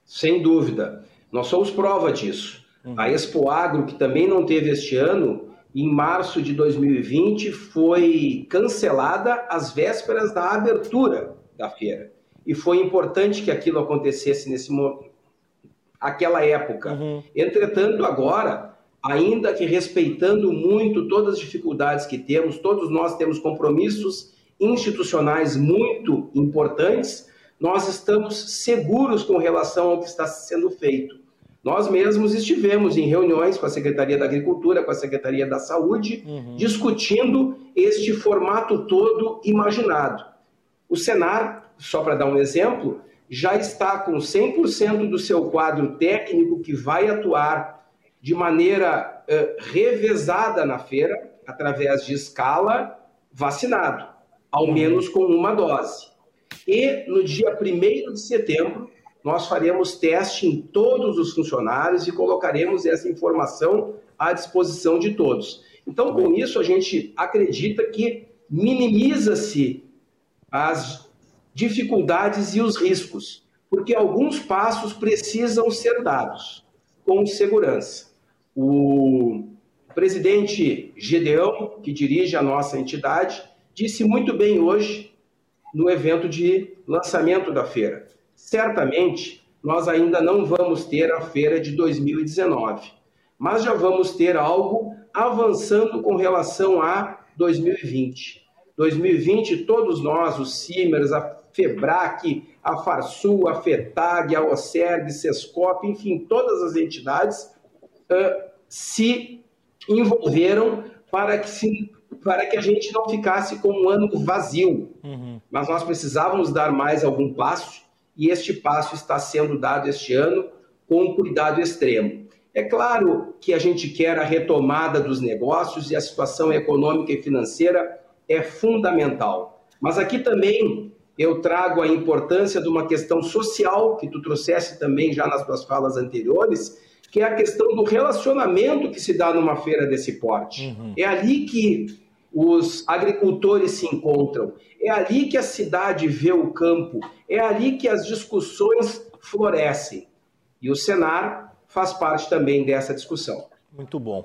Sem dúvida. Nós somos prova disso. Uhum. A Expo Agro, que também não teve este ano, em março de 2020, foi cancelada às vésperas da abertura da feira. E foi importante que aquilo acontecesse nesse aquela época. Uhum. Entretanto, agora, ainda que respeitando muito todas as dificuldades que temos, todos nós temos compromissos institucionais muito importantes, nós estamos seguros com relação ao que está sendo feito. Nós mesmos estivemos em reuniões com a Secretaria da Agricultura, com a Secretaria da Saúde, uhum. discutindo este formato todo imaginado. O Senar, só para dar um exemplo, já está com 100% do seu quadro técnico que vai atuar de maneira revezada na feira, através de escala, vacinado, ao uhum. menos com uma dose. E no dia 1 de setembro, nós faremos teste em todos os funcionários e colocaremos essa informação à disposição de todos. Então, com isso, a gente acredita que minimiza-se as dificuldades e os riscos, porque alguns passos precisam ser dados com segurança. O presidente Gedeão, que dirige a nossa entidade, disse muito bem hoje no evento de lançamento da feira certamente nós ainda não vamos ter a feira de 2019, mas já vamos ter algo avançando com relação a 2020. 2020, todos nós, os CIMERS, a FEBRAC, a FARSUL, a FETAG, a OCERG, SESCOP, enfim, todas as entidades uh, se envolveram para que, se, para que a gente não ficasse com um ano vazio. Uhum. Mas nós precisávamos dar mais algum passo e este passo está sendo dado este ano com cuidado extremo. É claro que a gente quer a retomada dos negócios e a situação econômica e financeira é fundamental. Mas aqui também eu trago a importância de uma questão social que tu trouxesse também já nas tuas falas anteriores, que é a questão do relacionamento que se dá numa feira desse porte. Uhum. É ali que os agricultores se encontram, é ali que a cidade vê o campo, é ali que as discussões florescem. E o Senar faz parte também dessa discussão. Muito bom.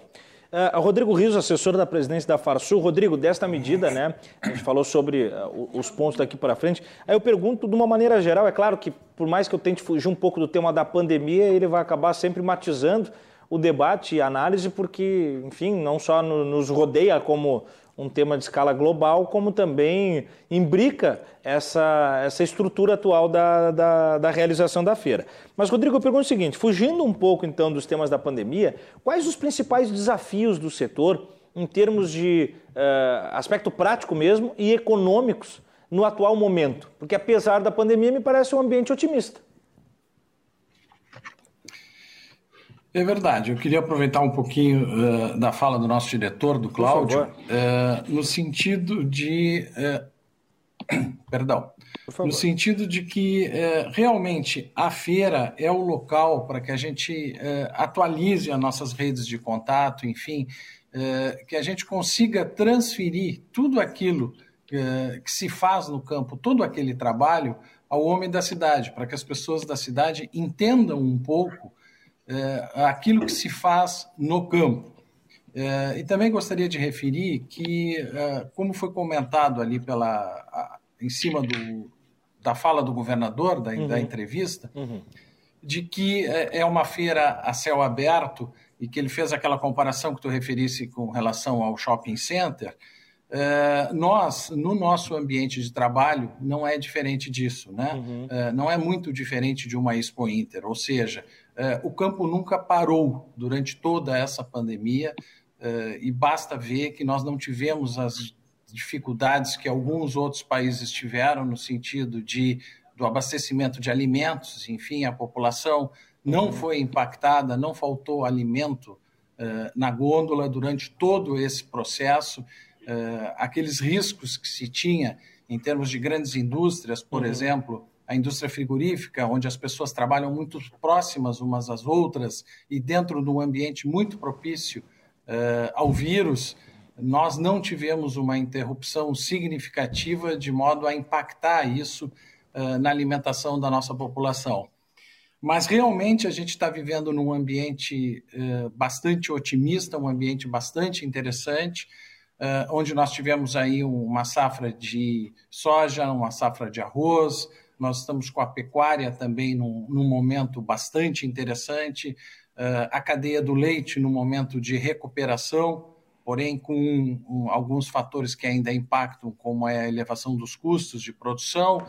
Uh, Rodrigo Rios, assessor da presidência da Farsul. Rodrigo, desta medida, né? A gente falou sobre uh, os pontos daqui para frente. Aí eu pergunto de uma maneira geral, é claro que por mais que eu tente fugir um pouco do tema da pandemia, ele vai acabar sempre matizando o debate e a análise, porque, enfim, não só no, nos rodeia como um tema de escala global, como também imbrica essa, essa estrutura atual da, da, da, realização da feira. Mas, Rodrigo, eu pergunto o seguinte: fugindo um pouco então dos temas da pandemia, quais os principais desafios do setor em termos de uh, aspecto prático mesmo e econômicos no atual momento? Porque, apesar da pandemia, me parece um ambiente otimista. É verdade. Eu queria aproveitar um pouquinho uh, da fala do nosso diretor, do Cláudio, uh, no sentido de. Uh, <clears throat> perdão. No sentido de que realmente a feira é o local para que a gente atualize as nossas redes de contato, enfim, que a gente consiga transferir tudo aquilo que se faz no campo, todo aquele trabalho, ao homem da cidade, para que as pessoas da cidade entendam um pouco é, aquilo que se faz no campo. É, e também gostaria de referir que, é, como foi comentado ali pela, a, em cima do, da fala do governador, da, uhum. da entrevista, uhum. de que é, é uma feira a céu aberto e que ele fez aquela comparação que tu referisse com relação ao shopping center, é, nós, no nosso ambiente de trabalho, não é diferente disso, né? Uhum. É, não é muito diferente de uma Expo Inter, ou seja, o campo nunca parou durante toda essa pandemia é, e basta ver que nós não tivemos as dificuldades que alguns outros países tiveram no sentido de do abastecimento de alimentos, enfim, a população não uhum. foi impactada, não faltou alimento uh, na gôndola durante todo esse processo. Aqueles riscos que se tinha em termos de grandes indústrias, por uhum. exemplo, a indústria frigorífica, onde as pessoas trabalham muito próximas umas às outras e dentro de um ambiente muito propício uh, ao vírus, nós não tivemos uma interrupção significativa de modo a impactar isso uh, na alimentação da nossa população. Mas realmente a gente está vivendo num ambiente uh, bastante otimista, um ambiente bastante interessante, uh, onde nós tivemos aí uma safra de soja, uma safra de arroz, nós estamos com a pecuária também num, num momento bastante interessante, uh, a cadeia do leite num momento de recuperação, porém com um, alguns fatores que ainda impactam, como é a elevação dos custos de produção,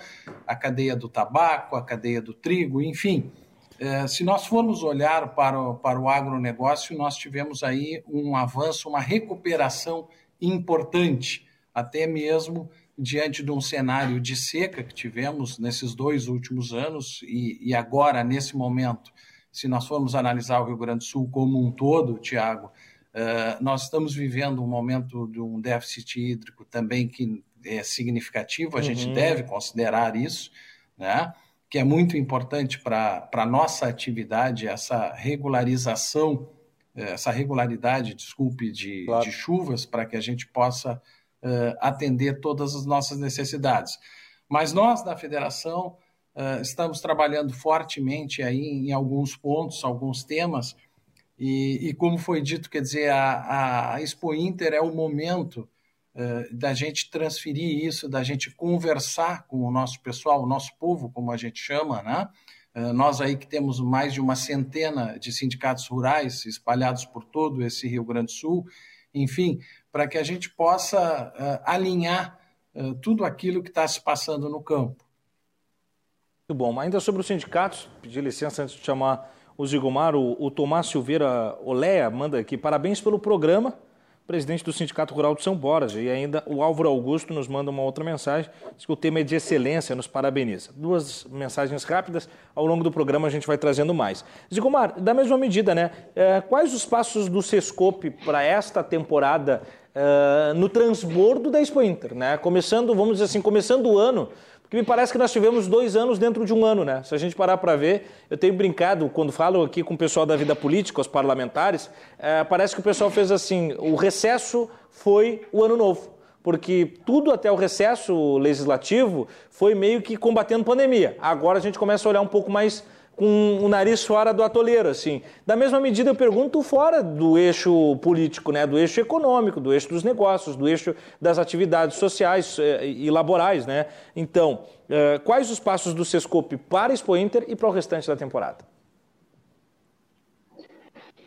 a cadeia do tabaco, a cadeia do trigo, enfim. É, se nós formos olhar para o, para o agronegócio, nós tivemos aí um avanço, uma recuperação importante, até mesmo diante de um cenário de seca que tivemos nesses dois últimos anos e, e agora, nesse momento, se nós formos analisar o Rio Grande do Sul como um todo, Tiago, Uh, nós estamos vivendo um momento de um déficit hídrico também que é significativo, a uhum. gente deve considerar isso, né? que é muito importante para a nossa atividade, essa regularização, eh, essa regularidade, desculpe, de, claro. de chuvas, para que a gente possa uh, atender todas as nossas necessidades. Mas nós, da federação, uh, estamos trabalhando fortemente aí em alguns pontos, alguns temas, e, e, como foi dito, quer dizer, a, a Expo Inter é o momento uh, da gente transferir isso, da gente conversar com o nosso pessoal, o nosso povo, como a gente chama, né? Nós aí que temos mais de uma centena de sindicatos rurais espalhados por todo esse Rio Grande do Sul, enfim, para que a gente possa uh, alinhar tudo aquilo que está se passando no campo. Muito bom. Ainda sobre os sindicatos, pedir licença antes de chamar o Zigomar, o, o Tomás Silveira Olea manda aqui parabéns pelo programa, presidente do Sindicato Rural de São Borja. E ainda o Álvaro Augusto nos manda uma outra mensagem, diz que o tema é de excelência, nos parabeniza. Duas mensagens rápidas, ao longo do programa a gente vai trazendo mais. Zigomar, da mesma medida, né? É, quais os passos do Sescope para esta temporada é, no transbordo da Expo Inter, né? Começando, vamos dizer assim, começando o ano porque me parece que nós tivemos dois anos dentro de um ano, né? Se a gente parar para ver, eu tenho brincado, quando falo aqui com o pessoal da vida política, os parlamentares, é, parece que o pessoal fez assim: o recesso foi o ano novo. Porque tudo até o recesso legislativo foi meio que combatendo pandemia. Agora a gente começa a olhar um pouco mais com o nariz fora do atoleiro, assim. Da mesma medida, eu pergunto fora do eixo político, né, do eixo econômico, do eixo dos negócios, do eixo das atividades sociais eh, e laborais, né. Então, eh, quais os passos do Sescope para a Expo Inter e para o restante da temporada?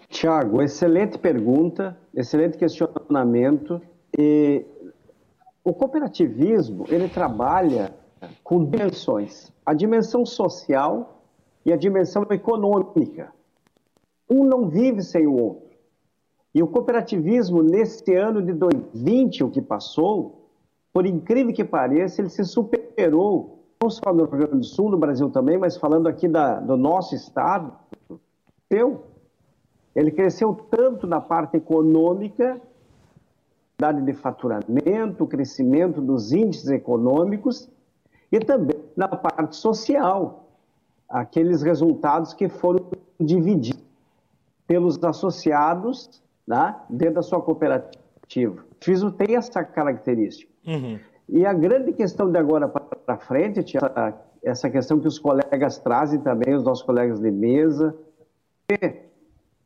Tiago, excelente pergunta, excelente questionamento. E o cooperativismo ele trabalha com dimensões: a dimensão social e a dimensão econômica. Um não vive sem o outro. E o cooperativismo, nesse ano de 2020, o que passou, por incrível que pareça, ele se superou, não só no Rio Grande do Sul, no Brasil também, mas falando aqui da, do nosso estado, eu, ele cresceu tanto na parte econômica, de faturamento, crescimento dos índices econômicos, e também na parte social, aqueles resultados que foram divididos pelos associados né, dentro da sua cooperativa. O FISO tem essa característica. Uhum. E a grande questão de agora para frente, tia, essa questão que os colegas trazem também, os nossos colegas de mesa, é,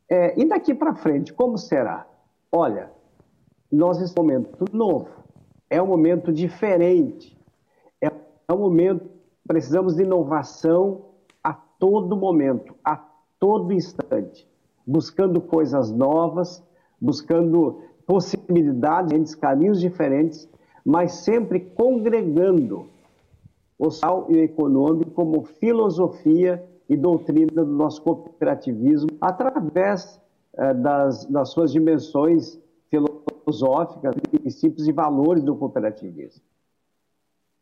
é, e daqui para frente, como será? Olha, nós estamos um momento novo, é um momento diferente, é um momento, precisamos de inovação todo momento, a todo instante, buscando coisas novas, buscando possibilidades, caminhos diferentes, mas sempre congregando o social e o econômico como filosofia e doutrina do nosso cooperativismo através eh, das, das suas dimensões filosóficas, princípios e valores do cooperativismo.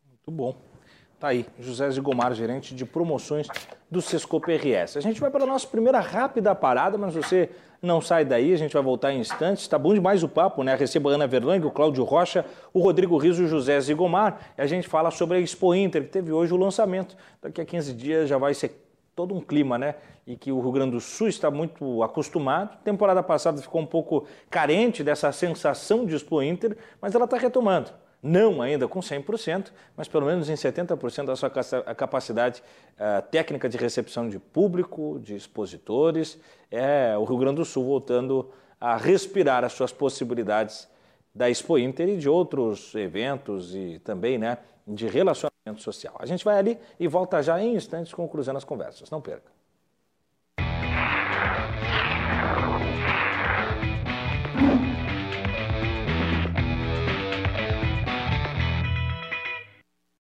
Muito bom. Tá aí, José Zigomar, gerente de promoções do Sescope RS. A gente vai para a nossa primeira rápida parada, mas você não sai daí, a gente vai voltar em instantes. Está bom demais o papo, né? Receba a Ana Verlang, o Cláudio Rocha, o Rodrigo Riso e o José Zigomar. E a gente fala sobre a Expo Inter, que teve hoje o lançamento. Daqui a 15 dias já vai ser todo um clima, né? E que o Rio Grande do Sul está muito acostumado. Temporada passada ficou um pouco carente dessa sensação de Expo Inter, mas ela está retomando não ainda com 100%, mas pelo menos em 70% da sua capacidade uh, técnica de recepção de público, de expositores. É o Rio Grande do Sul voltando a respirar as suas possibilidades da Expo Inter e de outros eventos e também né, de relacionamento social. A gente vai ali e volta já em instantes conclusão as conversas. Não perca.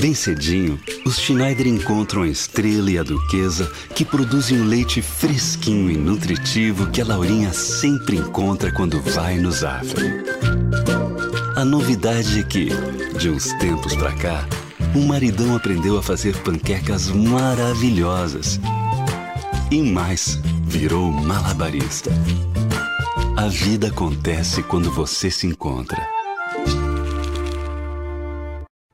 Bem cedinho, os Schneider encontram a estrela e a duquesa que produzem um leite fresquinho e nutritivo que a Laurinha sempre encontra quando vai no Zafra. A novidade é que, de uns tempos pra cá, o maridão aprendeu a fazer panquecas maravilhosas. E mais, virou malabarista. A vida acontece quando você se encontra.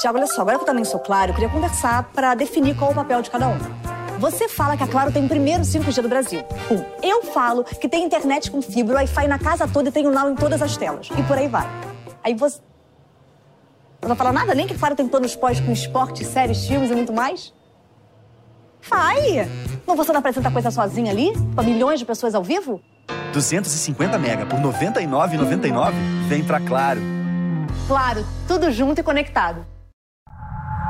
Tiago, olha só, agora que eu também sou claro, eu queria conversar para definir qual é o papel de cada um. Você fala que a Claro tem o primeiro 5G do Brasil. Um. Eu falo que tem internet com fibra, Wi-Fi na casa toda e tem o Now em todas as telas. E por aí vai. Aí você. Não vai falar nada? Nem que Claro tem planos pós com esporte, séries, filmes e muito mais? Vai! Não você não apresenta coisa sozinha ali? Com milhões de pessoas ao vivo? 250 mega por R$ 99,99? Vem pra Claro. Claro, tudo junto e conectado.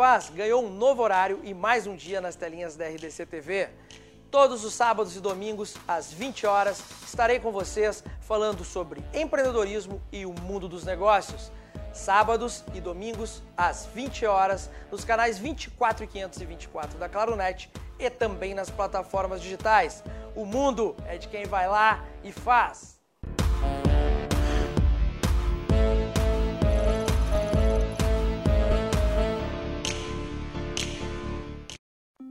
Faz ganhou um novo horário e mais um dia nas telinhas da RDC TV. Todos os sábados e domingos, às 20 horas, estarei com vocês falando sobre empreendedorismo e o mundo dos negócios. Sábados e domingos, às 20 horas, nos canais 24 e 524 da Claronet e também nas plataformas digitais. O mundo é de quem vai lá e faz.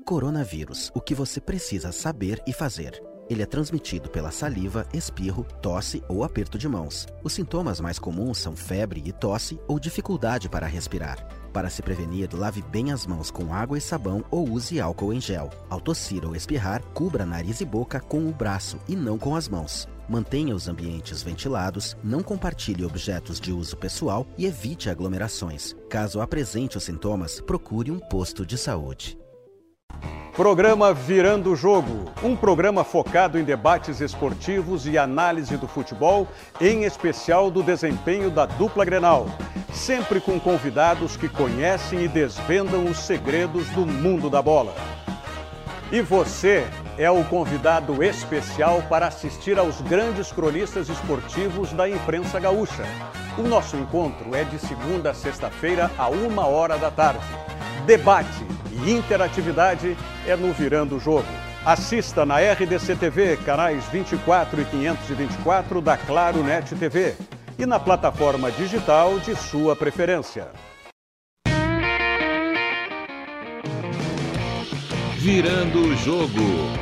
Coronavírus, o que você precisa saber e fazer. Ele é transmitido pela saliva, espirro, tosse ou aperto de mãos. Os sintomas mais comuns são febre e tosse ou dificuldade para respirar. Para se prevenir, lave bem as mãos com água e sabão ou use álcool em gel. Ao tossir ou espirrar, cubra nariz e boca com o braço e não com as mãos. Mantenha os ambientes ventilados, não compartilhe objetos de uso pessoal e evite aglomerações. Caso apresente os sintomas, procure um posto de saúde. Programa Virando o Jogo, um programa focado em debates esportivos e análise do futebol, em especial do desempenho da dupla Grenal, sempre com convidados que conhecem e desvendam os segredos do mundo da bola. E você é o convidado especial para assistir aos grandes cronistas esportivos da imprensa gaúcha. O nosso encontro é de segunda a sexta-feira, a uma hora da tarde. Debate e interatividade é no Virando o Jogo. Assista na RDC TV, canais 24 e 524 da Claro Net TV e na plataforma digital de sua preferência. Virando o jogo.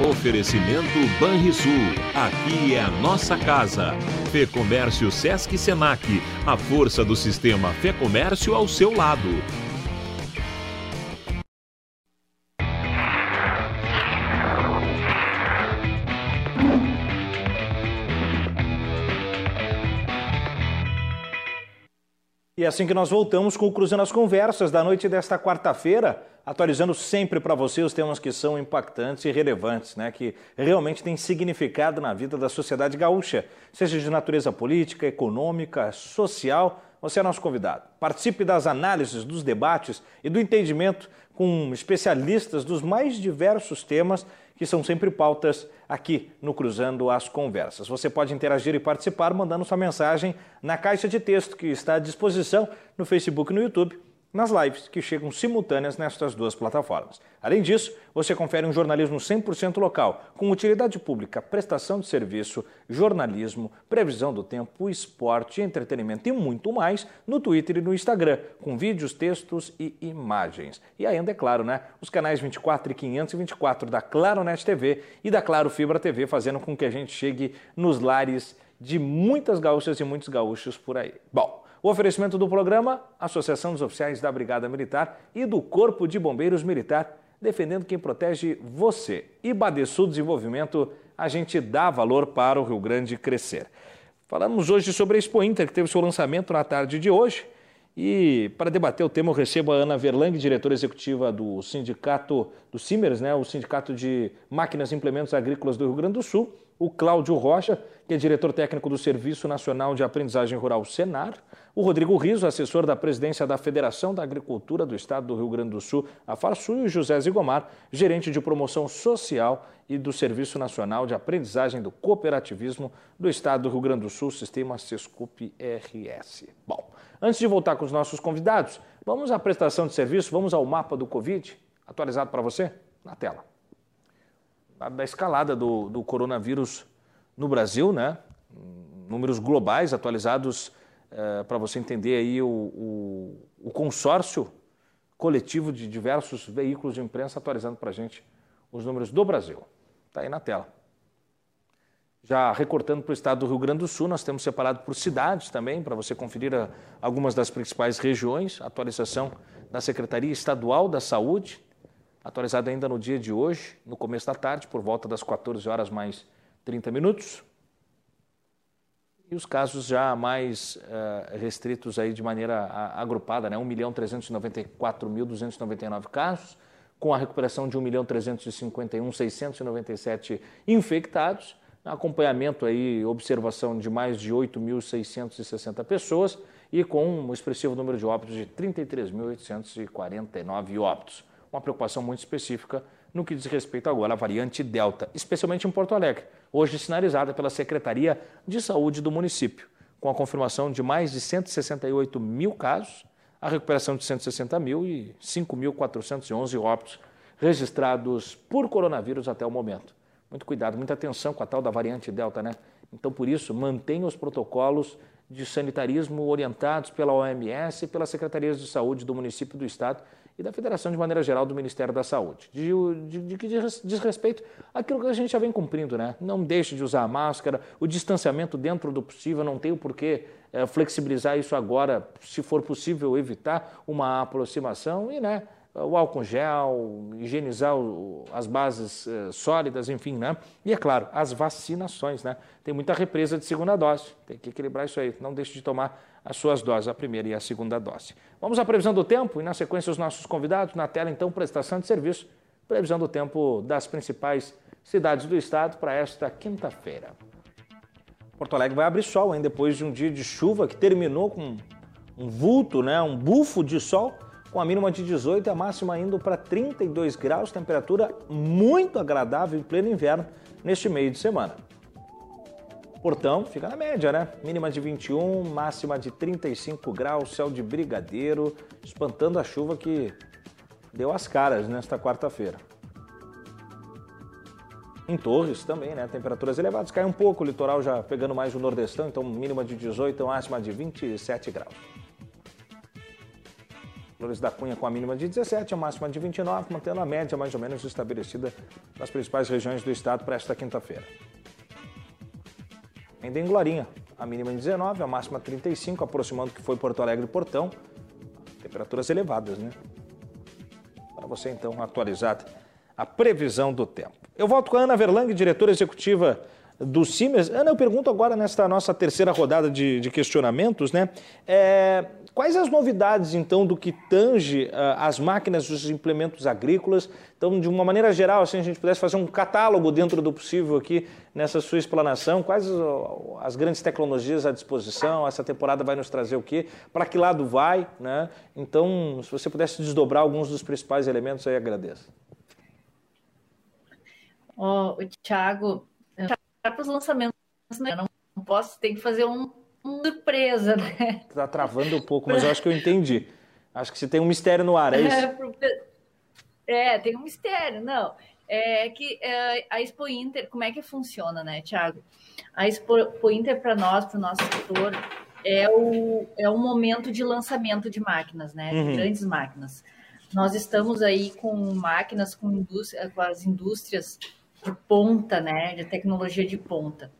Oferecimento Banrisul. Aqui é a nossa casa. Fê Comércio Sesc Senac. A força do sistema Fê Comércio ao seu lado. E é assim que nós voltamos com o Cruzando as Conversas da noite desta quarta-feira, atualizando sempre para você os temas que são impactantes e relevantes, né, que realmente têm significado na vida da sociedade gaúcha, seja de natureza política, econômica, social. Você é nosso convidado. Participe das análises, dos debates e do entendimento com especialistas dos mais diversos temas que são sempre pautas aqui no Cruzando as Conversas. Você pode interagir e participar mandando sua mensagem na caixa de texto que está à disposição no Facebook e no YouTube nas lives que chegam simultâneas nestas duas plataformas. Além disso, você confere um jornalismo 100% local, com utilidade pública, prestação de serviço, jornalismo, previsão do tempo, esporte, entretenimento e muito mais no Twitter e no Instagram, com vídeos, textos e imagens. E ainda, é claro, né, os canais 24 e 524 da Claro Net TV e da Claro Fibra TV, fazendo com que a gente chegue nos lares de muitas gaúchas e muitos gaúchos por aí. Bom, o oferecimento do programa, Associação dos Oficiais da Brigada Militar e do Corpo de Bombeiros Militar, defendendo quem protege você. E Badesul Desenvolvimento, a gente dá valor para o Rio Grande crescer. Falamos hoje sobre a Expo Inter, que teve seu lançamento na tarde de hoje. E para debater o tema, eu recebo a Ana Verlang, diretora executiva do sindicato do CIMERS, né, o Sindicato de Máquinas e Implementos Agrícolas do Rio Grande do Sul, o Cláudio Rocha, que é diretor técnico do Serviço Nacional de Aprendizagem Rural, Senar, o Rodrigo Riso, assessor da presidência da Federação da Agricultura do Estado do Rio Grande do Sul, a Farsul, e José Zigomar, gerente de promoção social e do Serviço Nacional de Aprendizagem do Cooperativismo do Estado do Rio Grande do Sul, sistema Sescup RS. Bom, antes de voltar com os nossos convidados, vamos à prestação de serviço, vamos ao mapa do Covid, atualizado para você na tela. Da escalada do, do coronavírus no Brasil, né? Números globais atualizados é, para você entender aí o, o, o, consórcio coletivo de diversos veículos de imprensa atualizando para a gente os números do Brasil. Está aí na tela. Já recortando para o estado do Rio Grande do Sul, nós temos separado por cidades também, para você conferir a, algumas das principais regiões. Atualização da Secretaria Estadual da Saúde, atualizada ainda no dia de hoje, no começo da tarde, por volta das 14 horas mais 30 minutos. E os casos já mais uh, restritos aí de maneira agrupada, né? 1.394.299 casos, com a recuperação de 1.351.697 infectados, acompanhamento aí, observação de mais de 8.660 pessoas e com um expressivo número de óbitos de 33.849 óbitos. Uma preocupação muito específica no que diz respeito agora à variante Delta, especialmente em Porto Alegre, hoje sinalizada pela Secretaria de Saúde do município, com a confirmação de mais de 168 mil casos, a recuperação de 160 mil e 5.411 óbitos registrados por coronavírus até o momento. Muito cuidado, muita atenção com a tal da variante Delta, né? Então, por isso, mantenha os protocolos de sanitarismo orientados pela OMS e pelas secretarias de saúde do município do estado e da Federação de maneira geral do Ministério da Saúde, de, de, de que diz respeito àquilo que a gente já vem cumprindo, né? Não deixe de usar a máscara, o distanciamento dentro do possível, não tem o porquê é, flexibilizar isso agora, se for possível evitar uma aproximação e, né? o álcool gel, higienizar as bases eh, sólidas, enfim, né? E é claro, as vacinações, né? Tem muita represa de segunda dose, tem que equilibrar isso aí, não deixe de tomar as suas doses, a primeira e a segunda dose. Vamos à previsão do tempo e na sequência os nossos convidados, na tela então, prestação de serviço, previsão do tempo das principais cidades do estado para esta quinta-feira. Porto Alegre vai abrir sol, hein, depois de um dia de chuva que terminou com um vulto, né, um bufo de sol, com a mínima de 18 e a máxima indo para 32 graus, temperatura muito agradável em pleno inverno neste meio de semana. Portão fica na média, né? Mínima de 21, máxima de 35 graus, céu de brigadeiro, espantando a chuva que deu as caras nesta quarta-feira. Em Torres também, né? Temperaturas elevadas, cai um pouco, o litoral já pegando mais o nordestão, então mínima de 18, máxima de 27 graus. Flores da Cunha com a mínima de 17, a máxima de 29, mantendo a média mais ou menos estabelecida nas principais regiões do estado para esta quinta-feira. Ainda em Glorinha, a mínima em 19, a máxima 35, aproximando que foi Porto Alegre e Portão. Temperaturas elevadas, né? Para você então atualizar a previsão do tempo. Eu volto com a Ana Verlang, diretora executiva do CIMES. Ana, eu pergunto agora nesta nossa terceira rodada de, de questionamentos, né? É, quais as novidades, então, do que tange uh, as máquinas os implementos agrícolas? Então, de uma maneira geral, assim, a gente pudesse fazer um catálogo dentro do possível aqui nessa sua explanação, quais uh, as grandes tecnologias à disposição? Essa temporada vai nos trazer o quê? Para que lado vai, né? Então, se você pudesse desdobrar alguns dos principais elementos, aí agradeço. Oh, o Thiago, para os lançamentos? Não, posso, tem que fazer um, surpresa, né? Tá travando um pouco, mas eu acho que eu entendi. Acho que você tem um mistério no ar, é isso? <laughs> É, tem um mistério, não. É que é, a Expo Inter, como é que funciona, né, Thiago? A Expo Inter, para nós, para o nosso setor, é o, é o momento de lançamento de máquinas, né? De uhum. grandes máquinas. Nós estamos aí com máquinas com, indústria, com as indústrias de ponta, né, de tecnologia de ponta,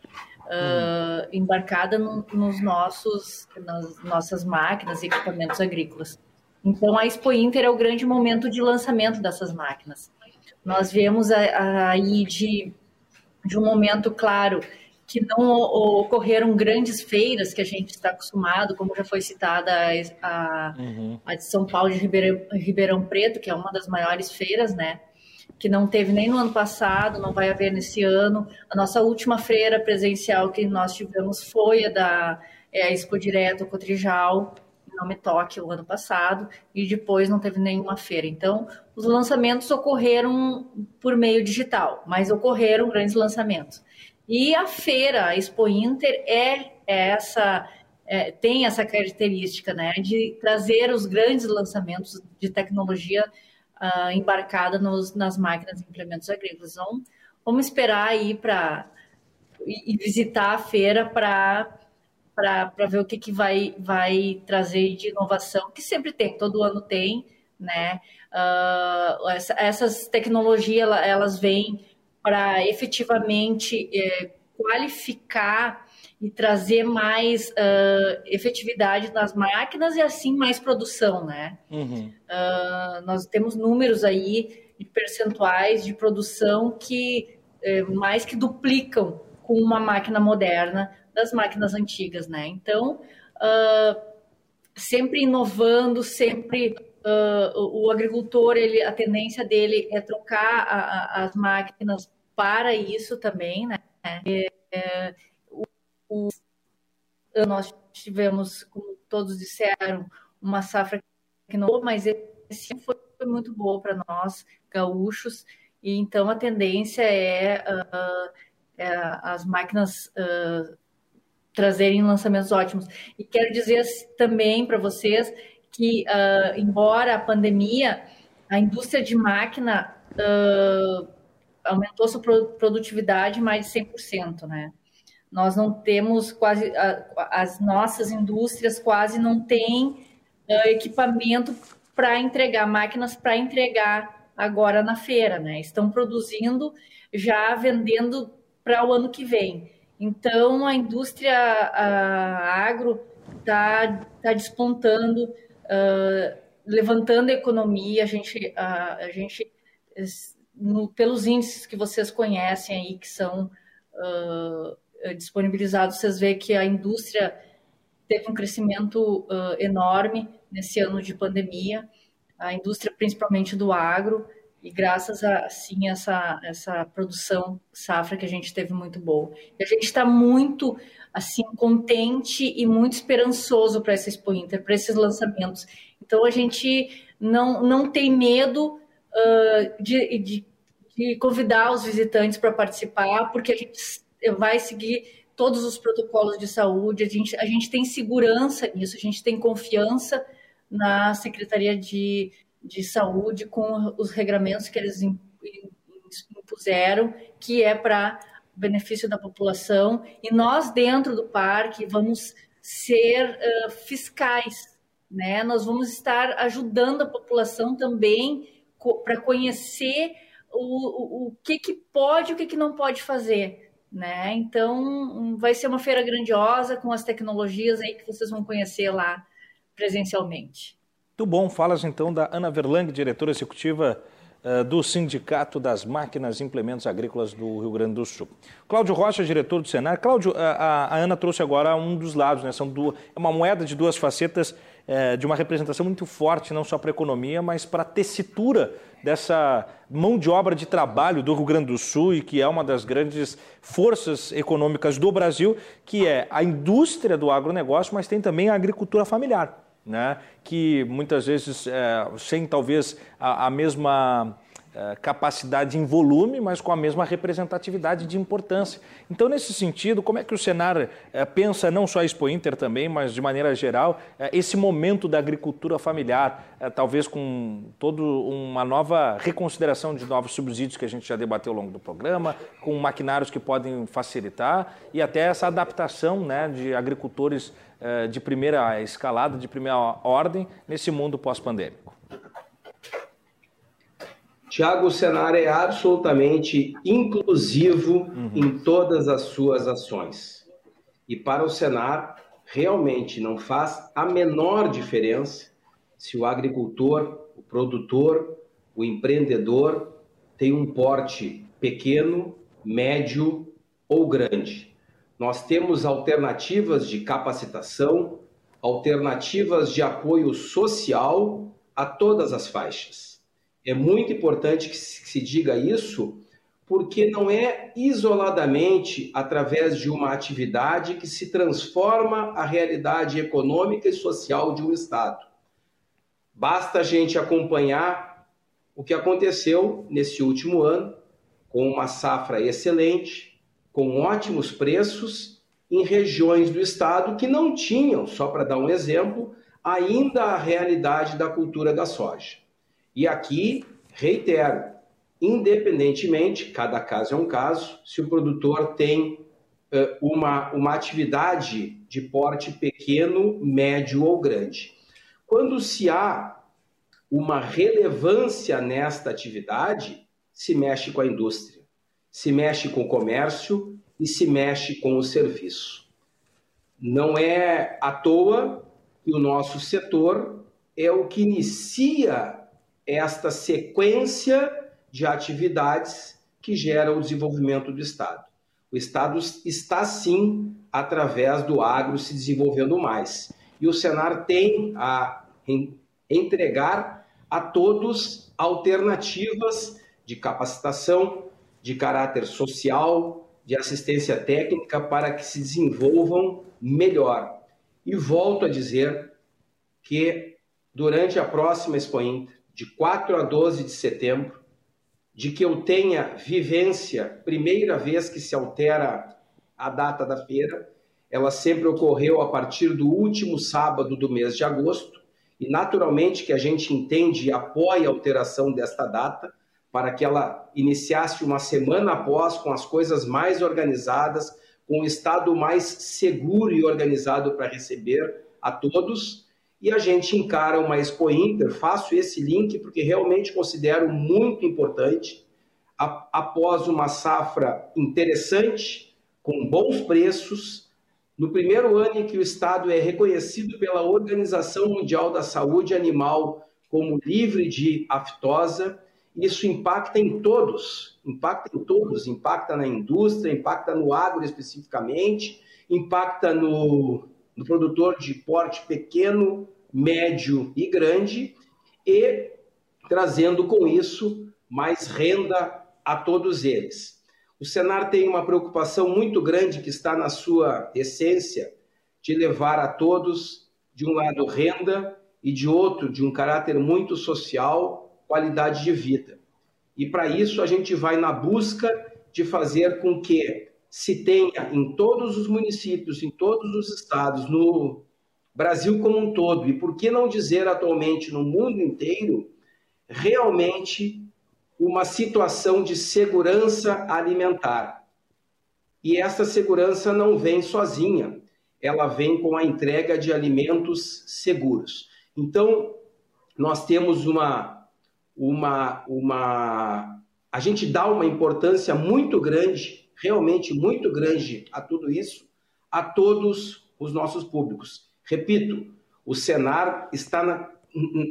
uh, embarcada no, nos nossos, nas nossas máquinas e equipamentos agrícolas. Então, a Expo Inter é o grande momento de lançamento dessas máquinas. Nós viemos aí de, de um momento, claro, que não ocorreram grandes feiras que a gente está acostumado, como já foi citada a, uhum. a de São Paulo de Ribeirão, Ribeirão Preto, que é uma das maiores feiras, né? Que não teve nem no ano passado, não vai haver nesse ano. A nossa última feira presencial que nós tivemos foi a da é, a Expo Direto Cotrijal, não me toque o ano passado, e depois não teve nenhuma feira. Então, os lançamentos ocorreram por meio digital, mas ocorreram grandes lançamentos. E a feira, a Expo Inter, é, é essa, é, tem essa característica né, de trazer os grandes lançamentos de tecnologia uh, embarcada nos, nas máquinas e implementos agrícolas. Então, vamos esperar aí para e visitar a feira para para ver o que, que vai, vai trazer de inovação, que sempre tem, todo ano tem, né? Uh, essa, essas tecnologias, elas vêm para efetivamente é, qualificar e trazer mais uh, efetividade nas máquinas e assim mais produção, né? Uhum. Uh, nós temos números aí de percentuais de produção que é, mais que duplicam com uma máquina moderna das máquinas antigas, né? Então, uh, sempre inovando, sempre o agricultor, ele, a tendência dele é trocar a, a, as máquinas para isso também, né? É, é, o, nós tivemos, como todos disseram, uma safra que não, mas esse ano foi muito boa para nós, gaúchos, e então a tendência é, uh, é as máquinas uh, trazerem lançamentos ótimos. E quero dizer também para vocês que, uh, embora a pandemia, a indústria de máquina aumentou sua produtividade mais de 100%, né? Nós não temos quase, as nossas indústrias quase não têm equipamento para entregar, máquinas para entregar agora na feira, né? Estão produzindo, já vendendo para o ano que vem. Então, a indústria a agro está tá despontando, uh, levantando a economia. A gente, uh, a gente no, pelos índices que vocês conhecem aí, que são uh, disponibilizados, vocês veem que a indústria teve um crescimento enorme nesse ano de pandemia, a indústria principalmente do agro, e graças a assim essa essa produção safra que a gente teve muito boa. E a gente está muito assim contente e muito esperançoso para essa Expo Inter, para esses lançamentos. Então a gente não não tem medo uh, de, de, de convidar os visitantes para participar, porque a gente vai seguir todos os protocolos de saúde, a gente, a gente tem segurança nisso, a gente tem confiança na Secretaria de, de Saúde com os regramentos que eles impuseram, que é para benefício da população, e nós dentro do parque vamos ser uh, fiscais, né? Nós vamos estar ajudando a população também co para conhecer o, o, o, que, que pode e o que, que não pode fazer, né? Então vai ser uma feira grandiosa com as tecnologias aí que vocês vão conhecer lá presencialmente. Muito bom. Falas então da Ana Verlang, diretora executiva uh, do Sindicato das Máquinas e Implementos Agrícolas do Rio Grande do Sul. Cláudio Rocha, diretor do Senar. Cláudio, a, a Ana trouxe agora um dos lados, né? São duas, é uma moeda de duas facetas uh, de uma representação muito forte, não só para a economia, mas para a tessitura dessa mão de obra de trabalho do Rio Grande do Sul e que é uma das grandes forças econômicas do Brasil, que é a indústria do agronegócio, mas tem também a agricultura familiar né, que muitas vezes, é, sem talvez a, a mesma é, capacidade em volume, mas com a mesma representatividade de importância. Então, nesse sentido, como é que o Senar é, pensa, não só a Expo Inter também, mas de maneira geral, é, esse momento da agricultura familiar, talvez com toda uma nova reconsideração de novos subsídios que a gente já debateu ao longo do programa, com maquinários que podem facilitar e até essa adaptação né, de agricultores eh, de primeira escalada, de primeira ordem nesse mundo pós-pandêmico? Tiago, o cenário é absolutamente inclusivo uhum. em todas as suas ações. E para o Senar, realmente não faz a menor diferença se o agricultor, o produtor, o empreendedor tem um porte pequeno, médio ou grande. Nós temos alternativas de capacitação, alternativas de apoio social a todas as faixas. É muito importante que se diga isso, porque não é isoladamente através de uma atividade que se transforma a realidade econômica e social de um Estado. Basta a gente acompanhar o que aconteceu nesse último ano, com uma safra excelente, com ótimos preços em regiões do estado que não tinham, só para dar um exemplo, ainda a realidade da cultura da soja. E aqui, reitero, independentemente, cada caso é um caso, se o produtor tem uh, uma, uma atividade de porte pequeno, médio ou grande. Quando se há uma relevância nesta atividade, se mexe com a indústria se mexe com o comércio e se mexe com o serviço. Não é à toa que o nosso setor é o que inicia esta sequência de atividades que gera o desenvolvimento do Estado. O Estado está sim através do agro se desenvolvendo mais. E o Senar tem a entregar a todos alternativas de capacitação, de caráter social, de assistência técnica para que se desenvolvam melhor. E volto a dizer que durante a próxima Expo Inter, de 4 a 12 de setembro, de que eu tenha vivência, primeira vez que se altera a data da feira, ela sempre ocorreu a partir do último sábado do mês de agosto, e naturalmente que a gente entende e apoia a alteração desta data, para que ela iniciasse uma semana após, com as coisas mais organizadas, com o estado mais seguro e organizado para receber a todos. E a gente encara uma Expo Inter, faço esse link porque realmente considero muito importante, após uma safra interessante, com bons preços, no primeiro ano em que o Estado é reconhecido pela Organização Mundial da Saúde Animal como livre de aftosa, isso impacta em todos, impacta em todos, impacta na indústria, impacta no agro especificamente, impacta no, no produtor de porte pequeno, médio e grande, e trazendo com isso mais renda a todos eles. O Senar tem uma preocupação muito grande que está na sua essência de levar a todos, de um lado, renda e de outro, de um caráter muito social, qualidade de vida. E para isso a gente vai na busca de fazer com que se tenha em todos os municípios, em todos os estados, no Brasil como um todo, e por que não dizer atualmente no mundo inteiro, realmente uma situação de segurança alimentar. E essa segurança não vem sozinha, ela vem com a entrega de alimentos seguros. Então, nós temos uma uma, uma. A gente dá uma importância muito grande, realmente muito grande, a tudo isso, a todos os nossos públicos. Repito, o Senar está na,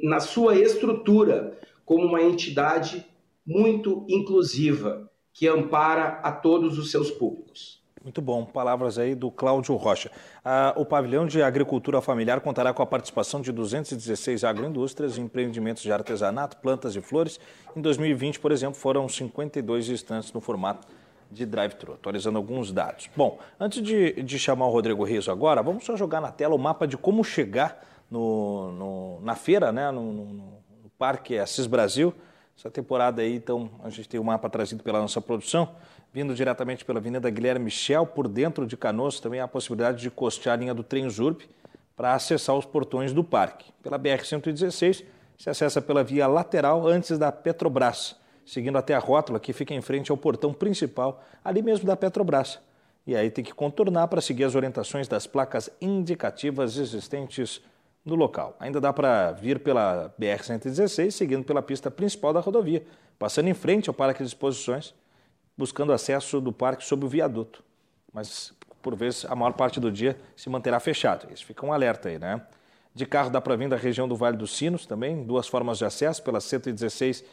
na sua estrutura como uma entidade muito inclusiva, que ampara a todos os seus públicos. Muito bom. Palavras aí do Cláudio Rocha. Ah, o pavilhão de agricultura familiar contará com a participação de 216 agroindústrias empreendimentos de artesanato, plantas e flores. Em 2020, por exemplo, foram 52 estantes no formato de drive-thru, atualizando alguns dados. Bom, antes de, de chamar o Rodrigo Riso agora, vamos só jogar na tela o mapa de como chegar no, no na feira, né, no, no, no Parque Assis Brasil. Essa temporada aí, então, a gente tem o um mapa trazido pela nossa produção vindo diretamente pela Avenida Guilherme Michel, por dentro de Canoas, também há a possibilidade de costear a linha do trem Zurb para acessar os portões do parque. Pela BR-116, se acessa pela via lateral antes da Petrobras, seguindo até a rótula que fica em frente ao portão principal, ali mesmo da Petrobras. E aí tem que contornar para seguir as orientações das placas indicativas existentes no local. Ainda dá para vir pela BR-116, seguindo pela pista principal da rodovia, passando em frente ao Parque de Exposições buscando acesso do parque sob o viaduto. Mas, por vezes, a maior parte do dia se manterá fechado. Isso fica um alerta aí, né? De carro dá para vir da região do Vale dos Sinos também, duas formas de acesso, pela 116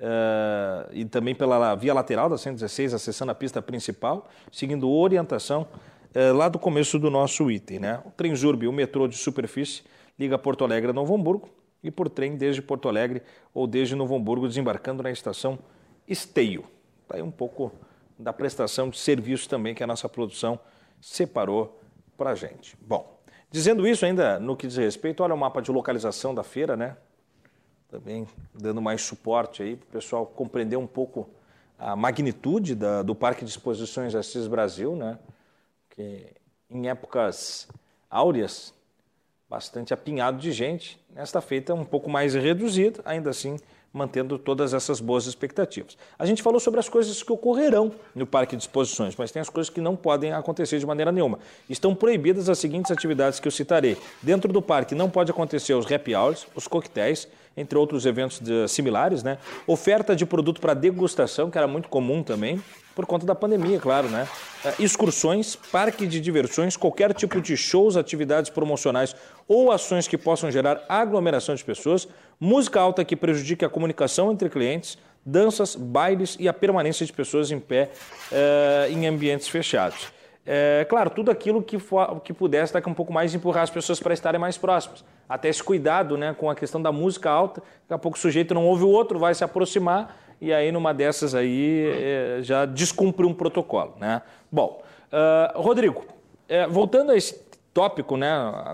uh, e também pela via lateral da 116, acessando a pista principal, seguindo orientação uh, lá do começo do nosso item, né? O Trenzurb, o metrô de superfície, liga Porto Alegre a Novo Hamburgo e por trem desde Porto Alegre ou desde Novo Hamburgo, desembarcando na estação Esteio. Está aí um pouco da prestação de serviço também que a nossa produção separou para a gente. Bom, dizendo isso ainda no que diz respeito, olha o mapa de localização da feira, né? Também dando mais suporte aí para o pessoal compreender um pouco a magnitude da, do Parque de Exposições Assis Brasil, né? Que em épocas áureas, bastante apinhado de gente. Nesta feita, um pouco mais reduzido, ainda assim mantendo todas essas boas expectativas. A gente falou sobre as coisas que ocorrerão no parque de exposições, mas tem as coisas que não podem acontecer de maneira nenhuma. Estão proibidas as seguintes atividades que eu citarei. Dentro do parque não pode acontecer os happy hours, os coquetéis, entre outros eventos de, similares, né? Oferta de produto para degustação, que era muito comum também, por conta da pandemia, claro, né? É, excursões, parque de diversões, qualquer tipo de shows, atividades promocionais ou ações que possam gerar aglomeração de pessoas, música alta que prejudique a comunicação entre clientes, danças, bailes e a permanência de pessoas em pé é, em ambientes fechados. É, claro, tudo aquilo que, for, que pudesse daqui um pouco mais empurrar as pessoas para estarem mais próximas. Até esse cuidado né, com a questão da música alta, daqui a pouco o sujeito não ouve o outro, vai se aproximar e aí numa dessas aí é, já descumpre um protocolo. Né? Bom, uh, Rodrigo, é, voltando a esse tópico, né?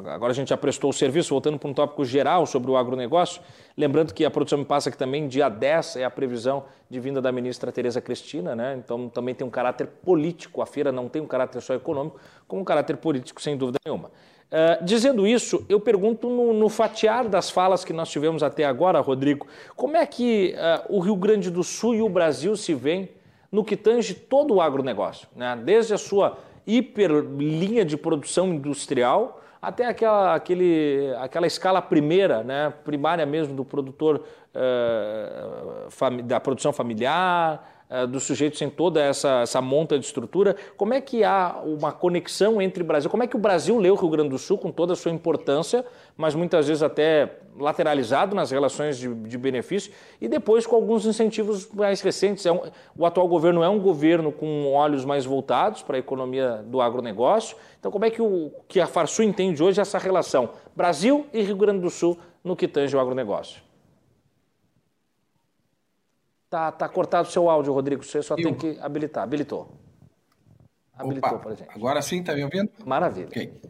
Agora a gente já prestou o serviço, voltando para um tópico geral sobre o agronegócio. Lembrando que a produção me passa que também dia 10 é a previsão de vinda da ministra Tereza Cristina, né? Então também tem um caráter político. A feira não tem um caráter só econômico, como um caráter político, sem dúvida nenhuma. Uh, dizendo isso, eu pergunto no, no, fatiar das falas que nós tivemos até agora, Rodrigo, como é que uh, o Rio Grande do Sul e o Brasil se veem no que tange todo o agronegócio, né? desde a sua hiperlinha de produção industrial até aquela, aquele, aquela escala primeira, né? primária mesmo do produtor uh, da produção familiar, dos sujeitos em toda essa, essa monta de estrutura. Como é que há uma conexão entre Brasil? Como é que o Brasil lê o Rio Grande do Sul com toda a sua importância, mas muitas vezes até lateralizado nas relações de, de benefício e depois com alguns incentivos mais recentes. É um, o atual governo é um governo com olhos mais voltados para a economia do agronegócio. Então, como é que, o, que a Farsul entende hoje essa relação Brasil e Rio Grande do Sul no que tange o agronegócio? Tá, tá cortado o seu áudio, Rodrigo. Você só Eu... tem que habilitar. Habilitou. Habilitou para gente. Agora sim, está me ouvindo? Maravilha. Okay.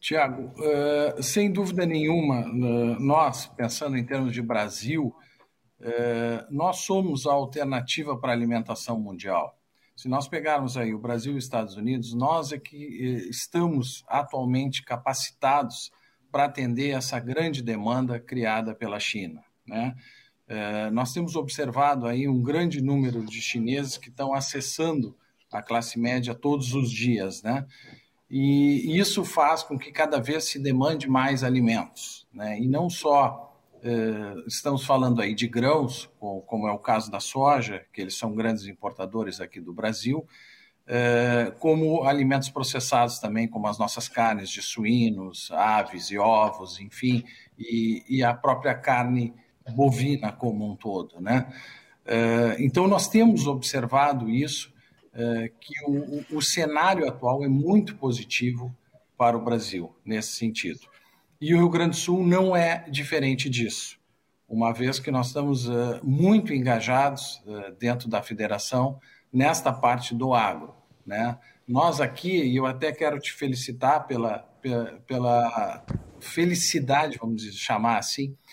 Tiago, uh, sem dúvida nenhuma, uh, nós, pensando em termos de Brasil, uh, nós somos a alternativa para a alimentação mundial. Se nós pegarmos aí o Brasil e os Estados Unidos, nós é que estamos atualmente capacitados para atender essa grande demanda criada pela China. Né? É, nós temos observado aí um grande número de chineses que estão acessando a classe média todos os dias, né? E isso faz com que cada vez se demande mais alimentos, né? E não só é, estamos falando aí de grãos, como é o caso da soja, que eles são grandes importadores aqui do Brasil, é, como alimentos processados também, como as nossas carnes de suínos, aves e ovos, enfim, e, e a própria carne bovina como um todo, né? Eh, então nós temos observado isso eh, que o, cenário atual é muito positivo para o Brasil nesse sentido. E o Rio Grande do Sul não é diferente disso, uma vez que nós estamos uh, muito engajados dentro da federação nesta parte do agro. Né? Nós aqui, e eu até quero te felicitar pela, pela, pela felicidade, vamos chamar assim, eh,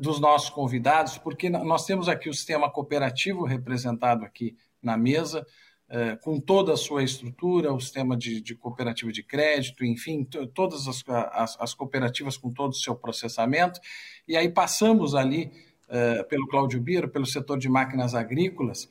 dos nossos convidados, porque nós temos aqui o sistema cooperativo representado aqui na mesa, eh, com toda a sua estrutura, o sistema de, de cooperativa de crédito, enfim, todas as, as, as, cooperativas com todo o seu processamento. E aí passamos ali eh, pelo Cláudio Bira, pelo setor de máquinas agrícolas,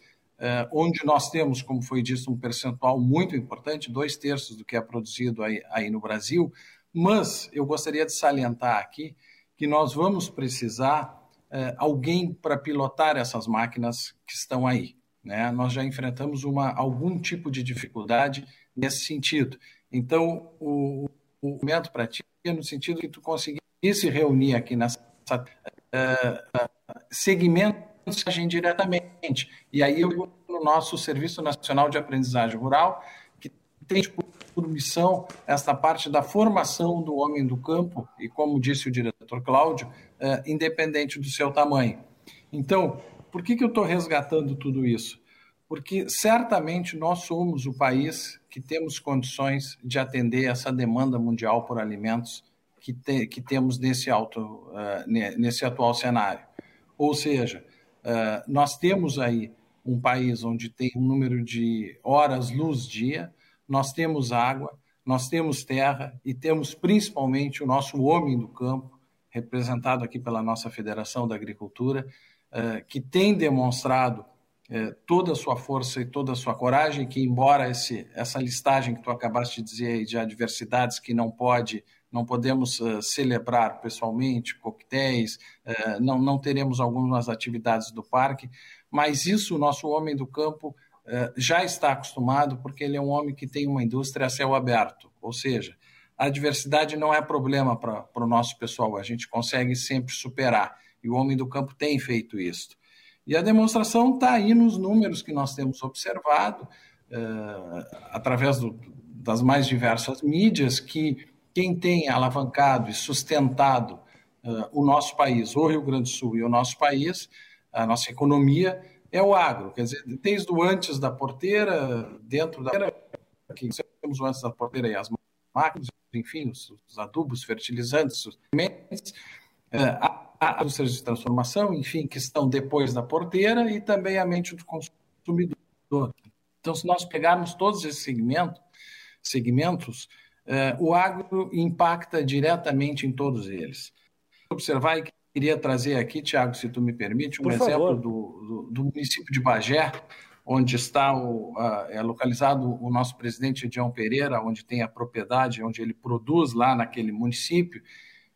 onde nós temos, como foi dito, um percentual muito importante, dois terços do que é produzido aí, aí no Brasil. Mas eu gostaria de salientar aqui que nós vamos precisar é, alguém para pilotar essas máquinas que estão aí. Né? Nós já enfrentamos uma, algum tipo de dificuldade nesse sentido. Então, o, o para ti é no sentido que tu conseguisse reunir aqui nessa uh, segmentos diretamente. E aí eu no nosso Serviço Nacional de Aprendizagem Rural, que tem tipo, por missão esta parte da formação do homem do campo, e como disse o diretor Cláudio, é, independente do seu tamanho. Então, por que, que eu estou resgatando tudo isso? Porque certamente nós somos o país que temos condições de atender essa demanda mundial por alimentos que, te, que temos nesse, alto, uh, nesse atual cenário. Ou seja, uh, nós temos aí um país onde tem um número de horas luz dia, nós temos água, nós temos terra e temos principalmente o nosso homem do campo, representado aqui pela nossa Federação da Agricultura, eh, que tem demonstrado eh, toda a sua força e toda a sua coragem, que embora esse, essa listagem que tu acabaste de dizer de adversidades que não pode, não podemos uh, celebrar pessoalmente, coquetéis, não, não teremos algumas atividades do parque, mas isso o nosso homem do campo já está acostumado, porque ele é um homem que tem uma indústria a céu aberto, ou seja, a diversidade não é problema para o nosso pessoal, a gente consegue sempre superar, e o homem do campo tem feito isso. E a demonstração está aí nos números que nós temos observado, uh, através do, das mais diversas mídias, que quem tem alavancado e sustentado uh, o nosso país, o Rio Grande do Sul e o nosso país, a nossa economia, é o agro, quer dizer, desde o antes da porteira, dentro da que temos o antes da porteira e as máquinas, enfim, os, os adubos, fertilizantes, os sementes, uh, a indústrias de transformação, enfim, que estão depois da porteira e também a mente do consumidor. Então, se nós pegarmos todos esses segmentos, segmentos uh, o agro impacta diretamente em todos eles. Observar e queria trazer aqui, Tiago, se tu me permite, um Por exemplo do, do, do, município de Bagé, onde está o, uh, é localizado o nosso presidente Edião Pereira, onde tem a propriedade, onde ele produz lá naquele município,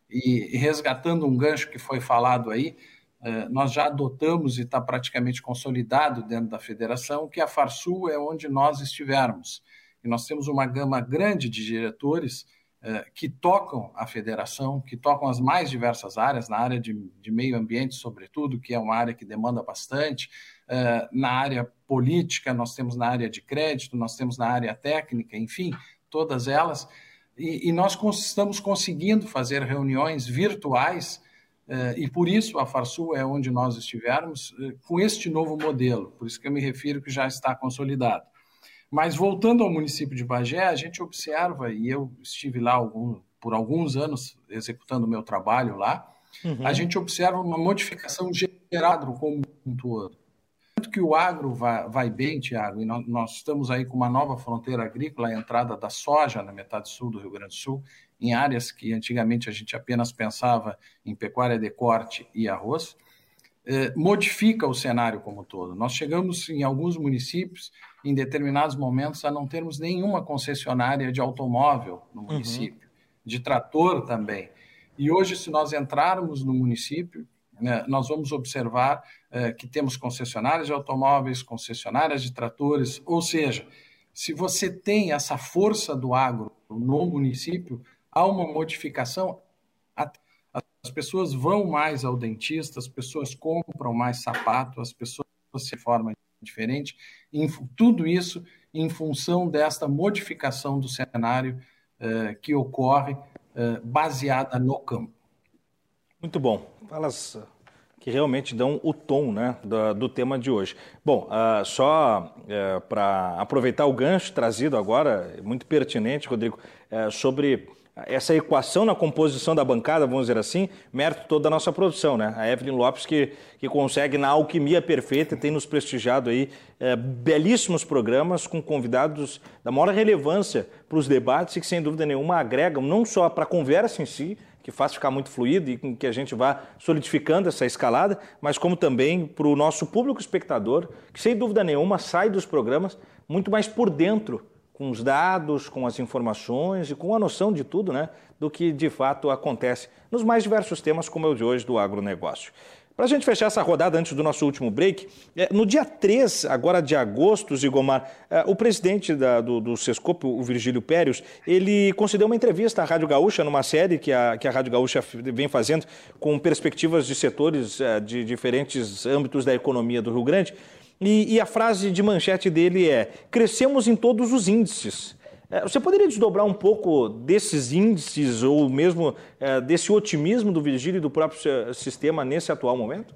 e, resgatando um gancho que foi falado aí, uh, nós já adotamos e está praticamente consolidado dentro da federação que a Farsul é onde nós estivermos. E nós temos uma gama grande de diretores que tocam a federação, que tocam as mais diversas áreas, na área de, de meio ambiente, sobretudo, que é uma área que demanda bastante, uh, na área política, nós temos na área de crédito, nós temos na área técnica, enfim, todas elas. E, e nós estamos conseguindo fazer reuniões virtuais, uh, e por isso a Farsul é onde nós estivermos, com este novo modelo, por isso que eu me refiro que já está consolidado. Mas voltando ao município de Bagé, a gente observa, e eu estive lá algum, por alguns anos executando o meu trabalho lá, uhum. a gente observa uma modificação gerada como um todo. Tanto que o agro vai, vai bem, Tiago, e nós, nós, estamos aí com uma nova fronteira agrícola, a entrada da soja na metade sul do Rio Grande do Sul, em áreas que antigamente a gente apenas pensava em pecuária de corte e arroz, eh, modifica o cenário como todo. Nós chegamos em alguns municípios em determinados momentos, a não termos nenhuma concessionária de automóvel no uhum. município, uhum. de trator também. E hoje, se nós entrarmos no município, né, nós vamos observar eh, que temos concessionárias de automóveis, concessionárias de tratores, ou seja, se você tem essa força do agro no município, há uma modificação. As pessoas vão mais ao dentista, as pessoas compram mais sapato, as pessoas se formam diferente, em, tudo isso em função desta modificação do cenário uh, que ocorre uh, baseada no campo. Muito bom. Falas que realmente dão o tom né, do, do tema de hoje. Bom, uh, só uh, para aproveitar o gancho trazido agora, muito pertinente, Rodrigo, uh, sobre essa equação na composição da bancada, vamos dizer assim, mérito todo da nossa produção, né? A Evelyn Lopes que, que consegue na alquimia perfeita tem nos prestigiado aí é, belíssimos programas com convidados da maior relevância para os debates e que sem dúvida nenhuma agregam não só para a conversa em si, que faz ficar muito fluido e que a gente vá solidificando essa escalada, mas como também para o nosso público espectador, que sem dúvida nenhuma sai dos programas muito mais por dentro com os dados, com as informações e com a noção de tudo, né, do que de fato acontece nos mais diversos temas, como é o de hoje do agronegócio. Para a gente fechar essa rodada antes do nosso último break, é, no dia 3, agora de agosto, Zigomar, é, o presidente da, do, do o Virgílio Périos, ele concedeu uma entrevista à Rádio Gaúcha, numa série que a, que a Rádio Gaúcha vem fazendo com perspectivas de setores é, de diferentes âmbitos da economia do Rio Grande. E, e, a frase de manchete dele é: crescemos em todos os índices. É, você poderia desdobrar um pouco desses índices ou mesmo é, desse otimismo do Virgílio e do próprio sistema nesse atual momento?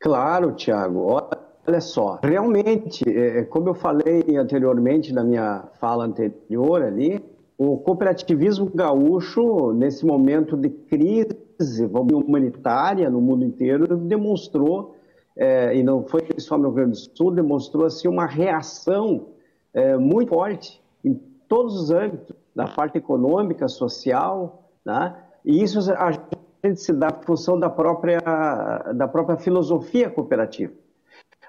Claro, Tiago. Olha só, realmente, é, como eu falei anteriormente na minha fala anterior ali, o cooperativismo gaúcho, nesse momento de crise, humanitária no mundo inteiro demonstrou, é, e não foi só no Rio Grande do Sul, demonstrou assim, uma reação é, muito forte em todos os âmbitos, da parte econômica, social, né? e isso a gente se dá em função da própria, da própria filosofia cooperativa.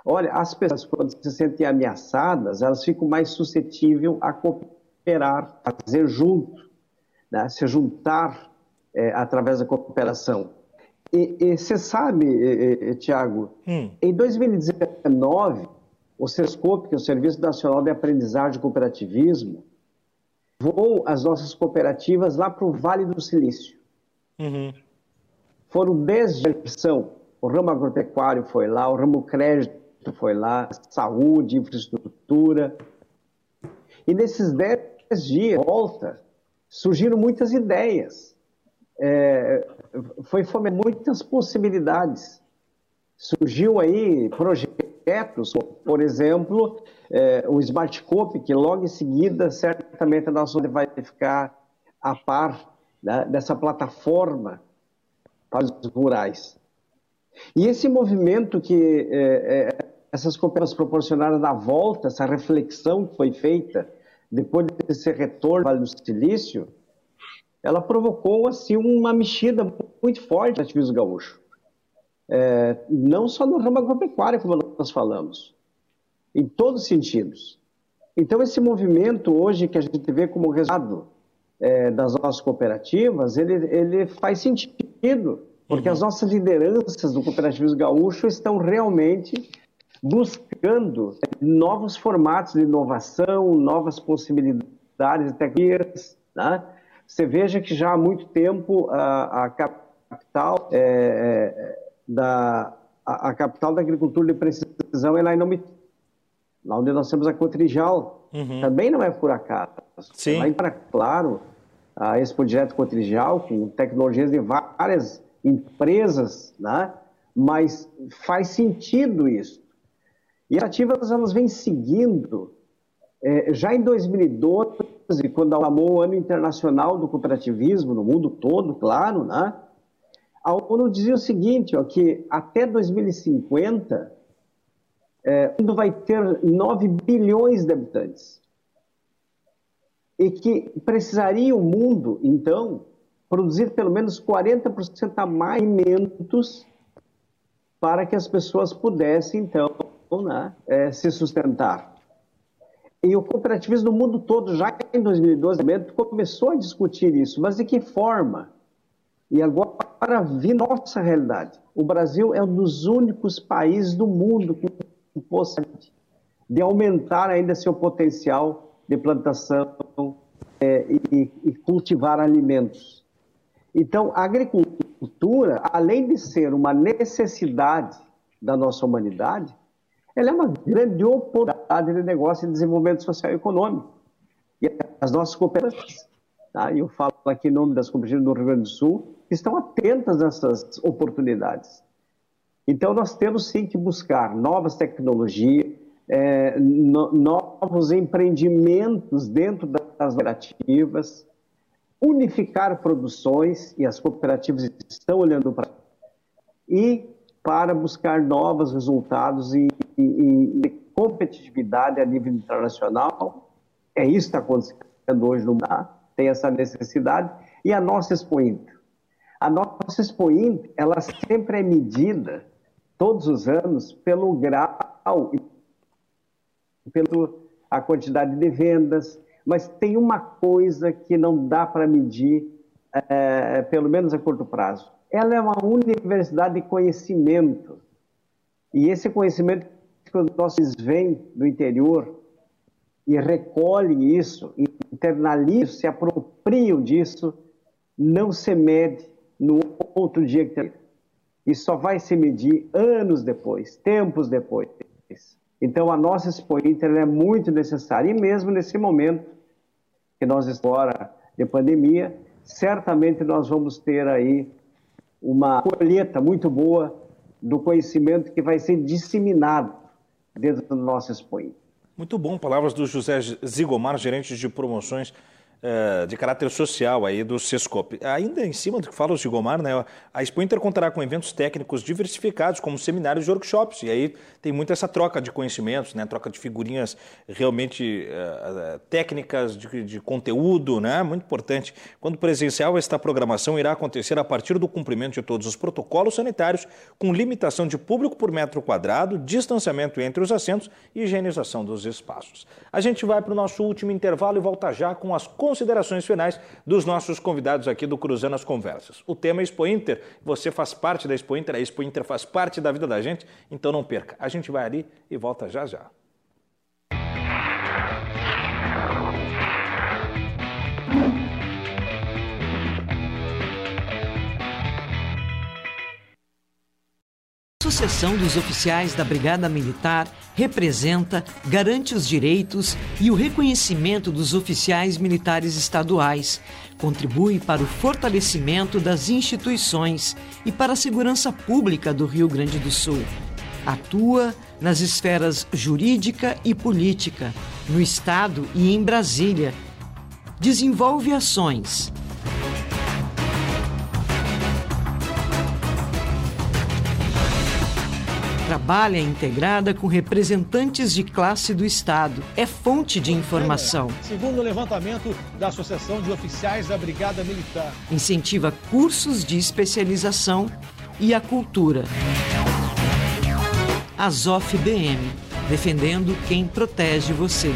Olha, as pessoas, quando se sentem ameaçadas, elas ficam mais suscetíveis a cooperar, a fazer junto, né? se juntar é, através da cooperação. E você sabe, Tiago, hum. em 2019, o SESCOP, que é o Serviço Nacional de Aprendizagem e Cooperativismo, voou as nossas cooperativas lá para o Vale do Silício. Uhum. Foram 10 gestão. O ramo agropecuário foi lá, o ramo crédito foi lá, saúde, infraestrutura. E nesses 10 dias, volta, surgiram muitas ideias é, foi fomentar muitas possibilidades. Surgiu aí projetos por exemplo, é, o Smartcope, que logo em seguida, certamente, nós vai ficar a par né, dessa plataforma para os rurais. E esse movimento que é, é, essas cooperativas proporcionaram na volta, essa reflexão que foi feita depois desse retorno do Vale do Silício, ela provocou assim uma mexida muito forte no ativismo gaúcho. É, não só no ramo agropecuário, como nós falamos, em todos os sentidos. Então, esse movimento hoje que a gente vê como resultado é, das nossas cooperativas, ele, ele faz sentido, porque uhum. as nossas lideranças do cooperativismo gaúcho estão realmente buscando novos formatos de inovação, novas possibilidades de tecnologias. Né? Você veja que já há muito tempo a, a capital é, é, da a, a, capital da agricultura de precisão é lá em nome lá onde nós temos a Cotrijal, uhum. também não é por acaso. Sim. Lá em claro, a Expo Direto Cotrijal, com tecnologias de várias empresas, né? mas faz sentido isso. E as ativas elas vêm seguindo. É, já em 2012, quando amou o Ano Internacional do Cooperativismo no mundo todo, claro, né? a ONU dizia o seguinte, ó, que até 2050 é, o mundo vai ter 9 bilhões de habitantes. E que precisaria o mundo, então, produzir pelo menos 40% a mais alimentos para que as pessoas pudessem, então, né, é, se sustentar. E o cooperativismo no mundo todo, já em 2012, começou a discutir isso, mas de que forma? E agora vi nossa realidade. O Brasil é um dos únicos países do mundo com possibilidade de aumentar ainda seu potencial de plantação é, e, e cultivar alimentos. Então, a agricultura, além de ser uma necessidade da nossa humanidade, ela é uma grande oportunidade de negócio e desenvolvimento social e econômico. E as nossas cooperativas, tá? eu falo aqui em nome das cooperativas do Rio Grande do Sul, estão atentas a essas oportunidades. Então, nós temos sim que buscar novas tecnologias, é, no, novos empreendimentos dentro das cooperativas, unificar produções, e as cooperativas estão olhando para e para buscar novos resultados e, e, e competitividade a nível internacional. É isso que está acontecendo hoje no mundo, tem essa necessidade. E a nossa Expo Inter. A nossa Expo Inter, ela sempre é medida, todos os anos, pelo grau e pela quantidade de vendas, mas tem uma coisa que não dá para medir, é, pelo menos a curto prazo, ela é uma universidade de conhecimento. E esse conhecimento os nossos vêm do interior e recolhem isso, internalizam, se apropriam disso, não se mede no outro dia que tem. E só vai se medir anos depois, tempos depois. Então, a nossa Expo Inter é muito necessária. E mesmo nesse momento que nós agora de pandemia, certamente nós vamos ter aí uma colheita muito boa do conhecimento que vai ser disseminado dentro do nosso Expo. Muito bom, palavras do José Zigomar, gerente de promoções de caráter social aí do Sescop. Ainda em cima do que fala o Gigomar, né, a Expo Inter contará com eventos técnicos diversificados, como seminários e workshops, e aí tem muito essa troca de conhecimentos, né, troca de figurinhas realmente uh, técnicas de, de, conteúdo, né, muito importante. Quando presencial, esta programação irá acontecer a partir do cumprimento de todos os protocolos sanitários, com limitação de público por metro quadrado, distanciamento entre os assentos e higienização dos espaços. A gente vai para o nosso último intervalo e volta já com as considerações finais dos nossos convidados aqui do Cruzando as Conversas. O tema é Expo Inter, você faz parte da Expo Inter, a Expo Inter faz parte da vida da gente, então não perca. A gente vai ali e volta já já. Associação dos Oficiais da Brigada Militar representa, garante os direitos e o reconhecimento dos oficiais militares estaduais, contribui para o fortalecimento das instituições e para a segurança pública do Rio Grande do Sul. Atua nas esferas jurídica e política, no Estado e em Brasília. Desenvolve ações. Trabalha integrada com representantes de classe do Estado. É fonte de informação. Segundo o levantamento da Associação de Oficiais da Brigada Militar. Incentiva cursos de especialização e a cultura. Azof BM, defendendo quem protege você.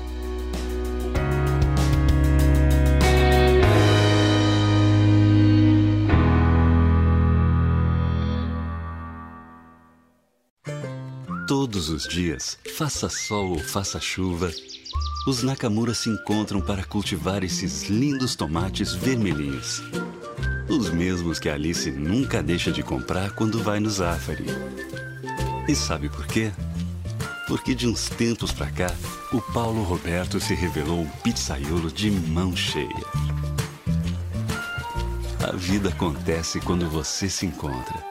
Todos os dias, faça sol ou faça chuva, os Nakamura se encontram para cultivar esses lindos tomates vermelhinhos. Os mesmos que Alice nunca deixa de comprar quando vai no Zafari. E sabe por quê? Porque de uns tempos pra cá, o Paulo Roberto se revelou um pizzaiolo de mão cheia. A vida acontece quando você se encontra.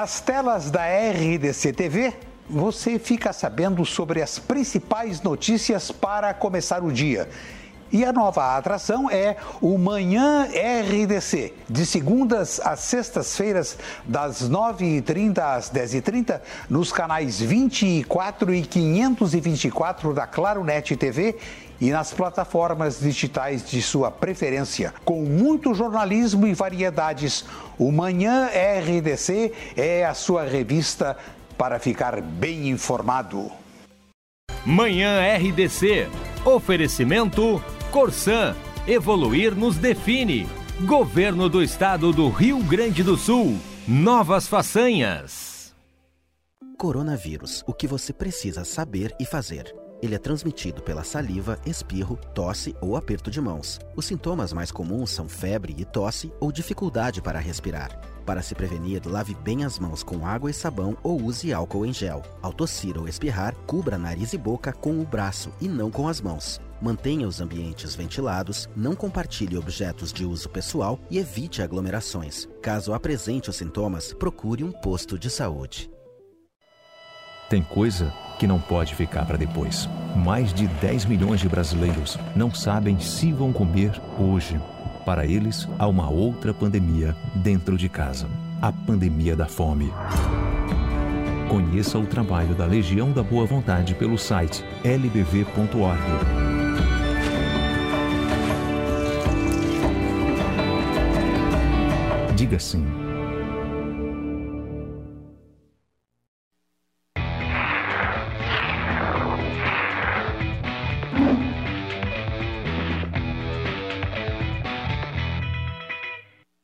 Nas telas da RDC TV, você fica sabendo sobre as principais notícias para começar o dia. E a nova atração é o Manhã RDC, de segundas às sextas-feiras, das 9h30 às 10h30, nos canais 24 e 524 da Claro Net TV e nas plataformas digitais de sua preferência. Com muito jornalismo e variedades, o Manhã RDC é a sua revista para ficar bem informado. Manhã RDC. Oferecimento Corsan. Evoluir nos define. Governo do Estado do Rio Grande do Sul. Novas façanhas. Coronavírus. O que você precisa saber e fazer. Ele é transmitido pela saliva, espirro, tosse ou aperto de mãos. Os sintomas mais comuns são febre e tosse ou dificuldade para respirar. Para se prevenir, lave bem as mãos com água e sabão ou use álcool em gel. Ao tossir ou espirrar, cubra nariz e boca com o braço e não com as mãos. Mantenha os ambientes ventilados, não compartilhe objetos de uso pessoal e evite aglomerações. Caso apresente os sintomas, procure um posto de saúde. Tem coisa que não pode ficar para depois. Mais de 10 milhões de brasileiros não sabem se vão comer hoje. Para eles, há uma outra pandemia dentro de casa a pandemia da fome. Conheça o trabalho da Legião da Boa Vontade pelo site lbv.org. Diga sim.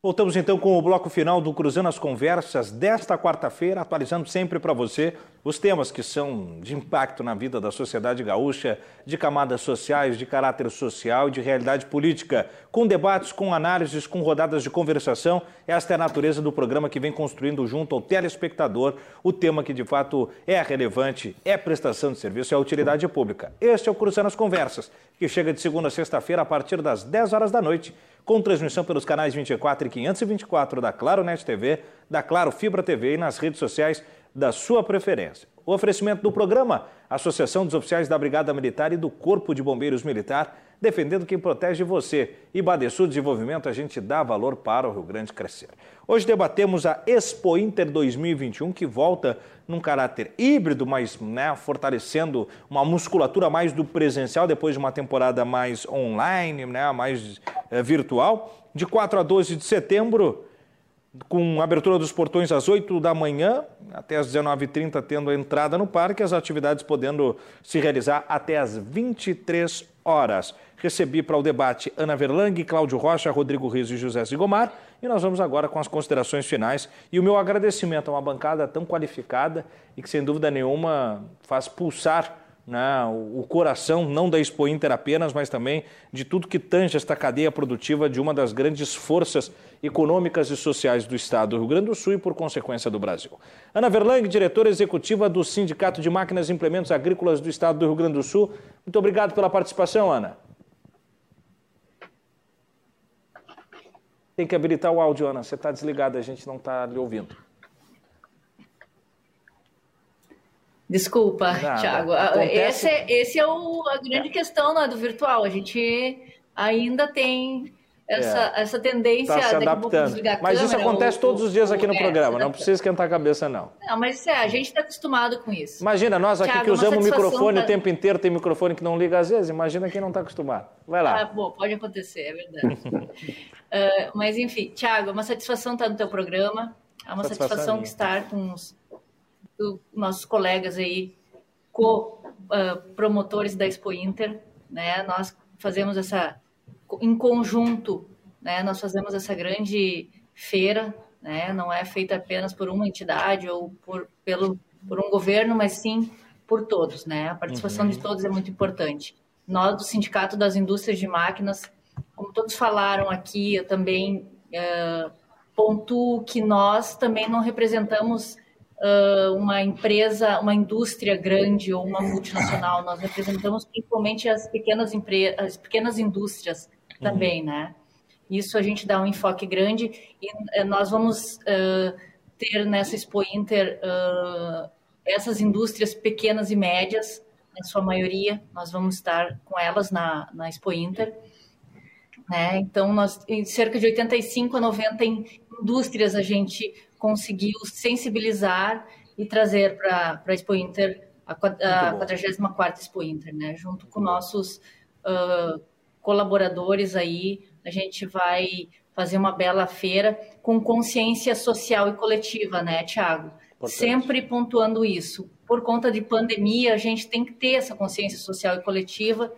Voltamos então com o bloco final do Cruzando as Conversas desta quarta-feira, atualizando sempre para você os temas que são de impacto na vida da sociedade gaúcha, de camadas sociais, de caráter social e de realidade política, com debates, com análises, com rodadas de conversação. Esta é a natureza do programa que vem construindo junto ao telespectador o tema que de fato é relevante, é prestação de serviço, é utilidade pública. Este é o Cruzando as Conversas, que chega de segunda a sexta-feira a partir das 10 horas da noite com transmissão pelos canais 24 e 524 da Claro Net TV, da Claro Fibra TV e nas redes sociais da sua preferência. O oferecimento do programa, Associação dos Oficiais da Brigada Militar e do Corpo de Bombeiros Militar, defendendo quem protege você. E Badesul Desenvolvimento, a gente dá valor para o Rio Grande crescer. Hoje debatemos a Expo Inter 2021, que volta num caráter híbrido, mas né, fortalecendo uma musculatura mais do presencial depois de uma temporada mais online, né, mais é, virtual. De 4 a 12 de setembro, com abertura dos portões às 8 da manhã até às 19h30, tendo a entrada no parque, as atividades podendo se realizar até às 23 horas. Recebi para o debate Ana Verlang, Cláudio Rocha, Rodrigo Rios e José Zigomar. E nós vamos agora com as considerações finais e o meu agradecimento a uma bancada tão qualificada e que, sem dúvida nenhuma, faz pulsar né, o coração, não da Expo Inter apenas, mas também de tudo que tange esta cadeia produtiva de uma das grandes forças econômicas e sociais do Estado do Rio Grande do Sul e, por consequência, do Brasil. Ana Verlang, diretora executiva do Sindicato de Máquinas e Implementos Agrícolas do Estado do Rio Grande do Sul. Muito obrigado pela participação, Ana. Tem que habilitar o áudio, Ana. Você está desligada, a gente não está lhe ouvindo. Desculpa, Thiago. Esse, é, esse é o, a grande é. questão né, do virtual. A gente ainda tem essa, é. essa tendência tá se adaptando. Mas isso acontece todos os dias aqui no programa, não precisa esquentar a cabeça, não. Não, mas é, a gente está acostumado com isso. Imagina, nós aqui Thiago, que usamos o microfone o tempo inteiro, tem microfone que não liga às vezes, imagina quem não está acostumado. Vai lá. Ah, bom, pode acontecer, é verdade. uh, <laughs> mas enfim, Tiago, é uma satisfação estar no teu programa, é uma satisfação, satisfação estar com os nossos colegas aí, co-promotores uh, da Expo Inter, né? Nós fazemos essa em conjunto, né, nós fazemos essa grande feira, né, não é feita apenas por uma entidade ou por, pelo, por um governo, mas sim por todos, né? A participação uhum. de todos é muito importante. Nós, do Sindicato das Indústrias de Máquinas, como todos falaram aqui, eu também uh, pontuo que nós também não representamos uh, uma empresa, uma indústria grande ou uma multinacional, nós representamos principalmente as pequenas empresas, as pequenas indústrias também, uhum. né? Isso a gente dá um enfoque grande e eh, nós vamos uh, ter nessa Expo Inter uh, essas indústrias pequenas e médias, na sua maioria, nós vamos estar com elas na, na Expo Inter. Né? Então, nós, em cerca de 85 a 90 indústrias a gente conseguiu sensibilizar e trazer para a Expo Inter, a, a 44 Expo Inter, né? junto com nossos uh, colaboradores aí, a gente vai fazer uma bela feira com consciência social e coletiva, né, Tiago? Sempre pontuando isso. Por conta de pandemia, a gente tem que ter essa consciência social e coletiva,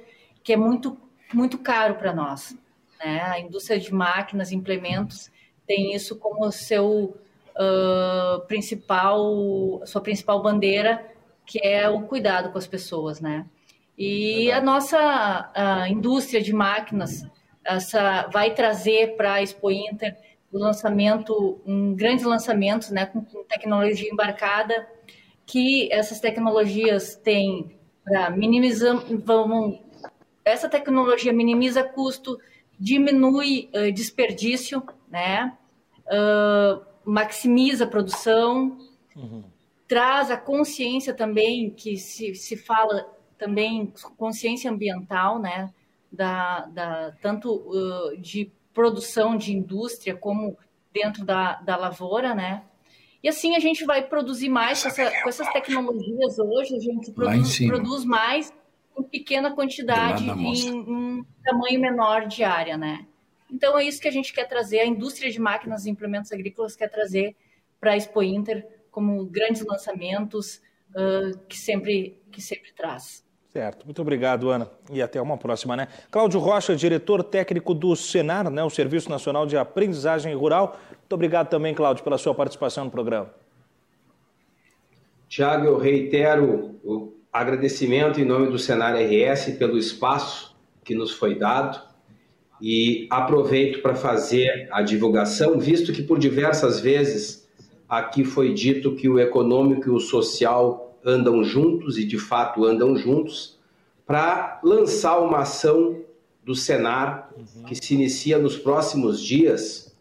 que é muito, muito caro para nós. Né? A indústria de máquinas, implementos, tem isso como seu uh, principal, sua principal bandeira, que é o cuidado com as pessoas, né? E a nossa a indústria de máquinas essa, vai trazer para a Expo Inter o lançamento, um, grandes lançamentos né, com, com tecnologia embarcada, que essas tecnologias têm para minimizar, vamos, essa tecnologia minimiza custo, diminui uh, desperdício, né, uh, maximiza a produção, uhum. traz a consciência também, que se, se fala também consciência ambiental, né? Da, da, tanto uh, de produção de indústria como dentro da, da lavoura, né? E assim a gente vai produzir mais com, essa, com essas tecnologias hoje, a gente produz, produz mais em pequena quantidade, em um tamanho menor de área, né? Então é isso que a gente quer trazer, a indústria de máquinas e implementos agrícolas quer trazer para a Expo Inter como grandes lançamentos uh, que, sempre, que sempre traz. Certo, muito obrigado, Ana, e até uma próxima, né? Cláudio Rocha, diretor técnico do Senar, né, o Serviço Nacional de Aprendizagem Rural. Muito obrigado também, Cláudio, pela sua participação no programa. Tiago, eu reitero o agradecimento em nome do Senar RS pelo espaço que nos foi dado e aproveito para fazer a divulgação, visto que por diversas vezes aqui foi dito que o econômico e o social andam juntos e de fato andam juntos, para lançar uma ação do Senar que se inicia nos próximos dias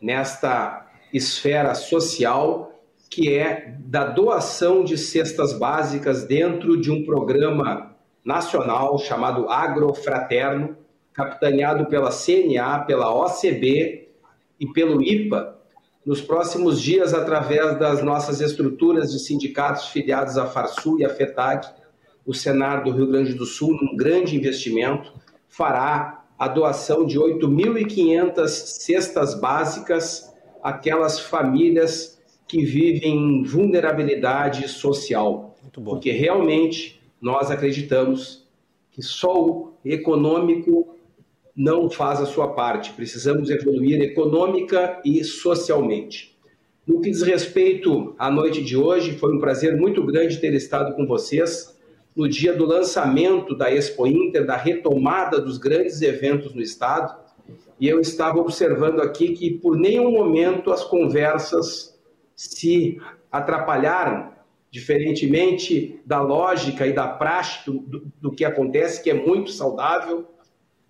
nesta esfera social que é da doação de cestas básicas dentro de um programa nacional chamado Agrofraterno, capitaneado pela CNA, pela OCB e pelo IPA, nos próximos dias, através das nossas estruturas de sindicatos filiados à Farsul e à FETAG, o Senado do Rio Grande do Sul, num grande investimento, fará a doação de 8.500 cestas básicas àquelas famílias que vivem em vulnerabilidade social. Porque realmente nós acreditamos que só o econômico não faz a sua parte. Precisamos evoluir econômica e socialmente. No que diz respeito à noite de hoje, foi um prazer muito grande ter estado com vocês no dia do lançamento da Expo Inter, da retomada dos grandes eventos no estado. E eu estava observando aqui que por nenhum momento as conversas se atrapalharam, diferentemente da lógica e da prática do, do, que acontece, que é muito saudável.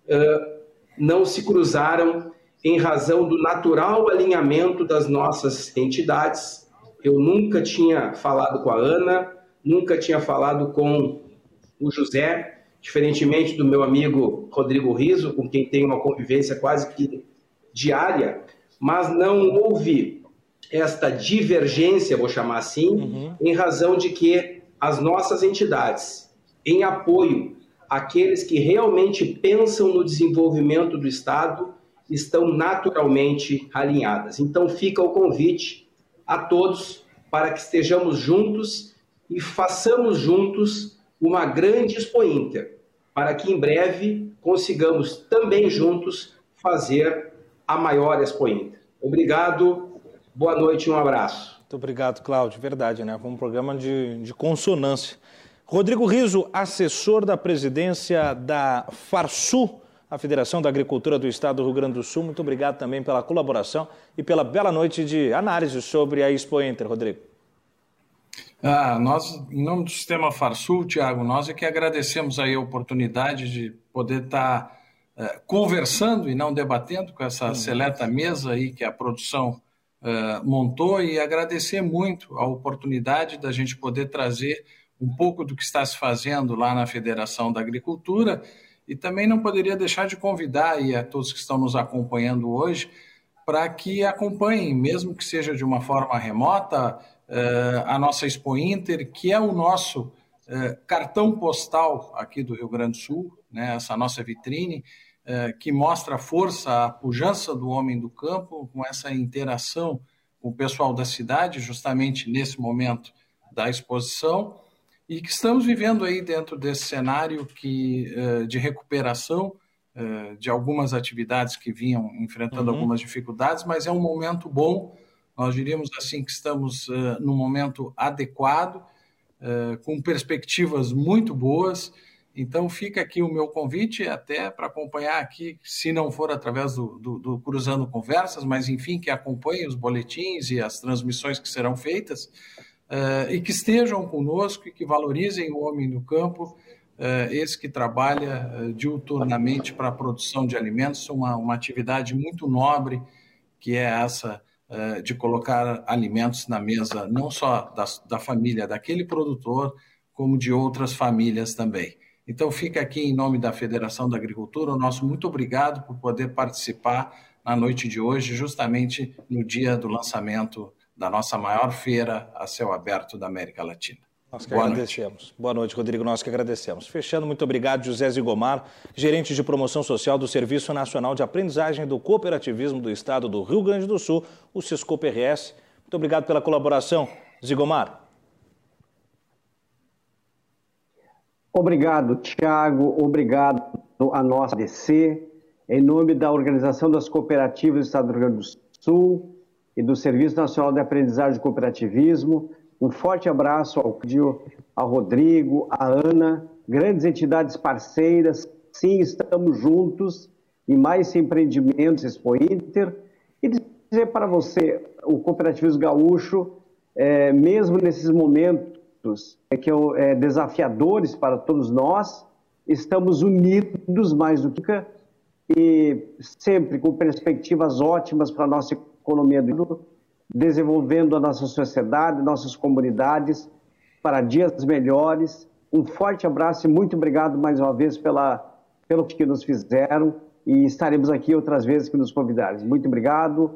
Uh, não se cruzaram em razão do natural alinhamento das nossas entidades. Eu nunca tinha falado com a Ana, nunca tinha falado com o José, diferentemente do meu amigo Rodrigo Riso, com quem tenho uma convivência quase que diária, mas não houve esta divergência, vou chamar assim, uhum. em razão de que as nossas entidades, em apoio aqueles que realmente pensam no desenvolvimento do Estado estão naturalmente alinhadas. Então fica o convite a todos para que estejamos juntos e façamos juntos uma grande Expo Inter, para que em breve consigamos também juntos fazer a maior Expo Inter. Obrigado, boa noite e um abraço. Muito obrigado, Cláudio. Verdade, né? Foi um programa de, de consonância. Rodrigo Riso, assessor da presidência da Farsu, a Federação da Agricultura do Estado do Rio Grande do Sul. Muito obrigado também pela colaboração e pela bela noite de análise sobre a Expo Inter, Rodrigo. Ah, nós, em nome do Sistema Farsul, Tiago, nós é que agradecemos aí a oportunidade de poder estar tá, conversando e não debatendo com essa seleta mesa aí que a produção uh, montou e agradecer muito a oportunidade da gente poder trazer um pouco do que está se fazendo lá na Federação da Agricultura e também não poderia deixar de convidar aí a todos que estão nos acompanhando hoje para que acompanhem, mesmo que seja de uma forma remota, eh, a nossa Expo Inter, que é o nosso eh, cartão postal aqui do Rio Grande do Sul, né, essa nossa vitrine, eh, que mostra a força, a pujança do homem do campo, com essa interação com o pessoal da cidade, justamente nesse momento da exposição e que estamos vivendo aí dentro desse cenário que, eh, de recuperação eh, de algumas atividades que vinham enfrentando uhum. algumas dificuldades, mas é um momento bom, nós diríamos assim que estamos eh, num momento adequado, com perspectivas muito boas, então fica aqui o meu convite até para acompanhar aqui, se não for através do, do, do Cruzando Conversas, mas enfim, que acompanhe os boletins e as transmissões que serão feitas, uh, e que estejam conosco e que valorizem o homem no campo, uh, esse que trabalha uh, diuturnamente para a produção de alimentos, uma, uma atividade muito nobre, que é essa de colocar alimentos na mesa, não só da, da família daquele produtor, como de outras famílias também. Então, fica aqui em nome da Federação da Agricultura o nosso muito obrigado por poder participar na noite de hoje, justamente no dia do lançamento da nossa maior feira a céu aberto da América Latina. Nós que Boa agradecemos. Noite. Boa noite, Rodrigo. Nós que agradecemos. Fechando, muito obrigado, José Zigomar, gerente de promoção social do Serviço Nacional de Aprendizagem do Cooperativismo do Estado do Rio Grande do Sul, o Ciscope RS. Muito obrigado pela colaboração, Zigomar. Obrigado, Tiago. Obrigado à nossa DC. Em nome da Organização das Cooperativas do Estado do Rio Grande do Sul e do Serviço Nacional de Aprendizagem do Cooperativismo, um forte abraço ao Cláudio, ao Rodrigo, à Ana, grandes entidades parceiras. Sim, estamos juntos em mais empreendimentos Expo Inter. E dizer para você, o cooperativismo gaúcho, é, mesmo nesses momentos é, que é, desafiadores para todos nós, estamos unidos mais do que nunca e sempre com perspectivas ótimas para a nossa economia do mundo desenvolvendo a nossa sociedade, nossas comunidades para dias melhores. Um forte abraço e muito obrigado mais uma vez pela, pelo que nos fizeram e estaremos aqui outras vezes que nos convidarem. Muito obrigado,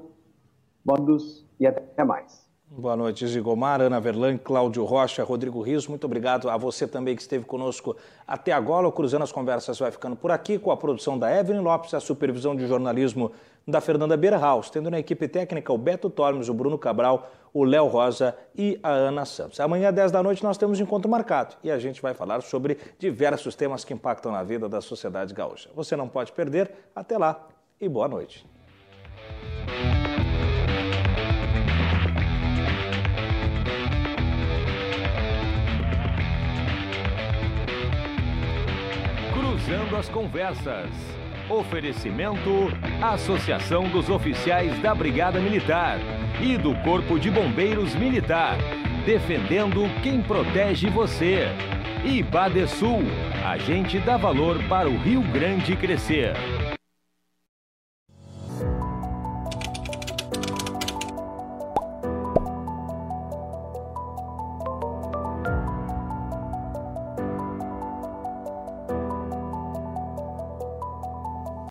bons e até mais. Boa noite, Zigomar, Ana Verlan, Cláudio Rocha, Rodrigo Rios. Muito obrigado a você também que esteve conosco até agora. O Cruzando as Conversas vai ficando por aqui com a produção da Evelyn Lopes, a supervisão de jornalismo da Fernanda Beerhaus, tendo na equipe técnica o Beto Tormes, o Bruno Cabral, o Léo Rosa e a Ana Santos. Amanhã, às 10 da noite, nós temos encontro marcado e a gente vai falar sobre diversos temas que impactam na vida da sociedade gaúcha. Você não pode perder. Até lá e boa noite. Cruzando as Conversas. Oferecimento: Associação dos Oficiais da Brigada Militar e do Corpo de Bombeiros Militar. Defendendo quem protege você. E Badesul, a gente dá valor para o Rio Grande crescer.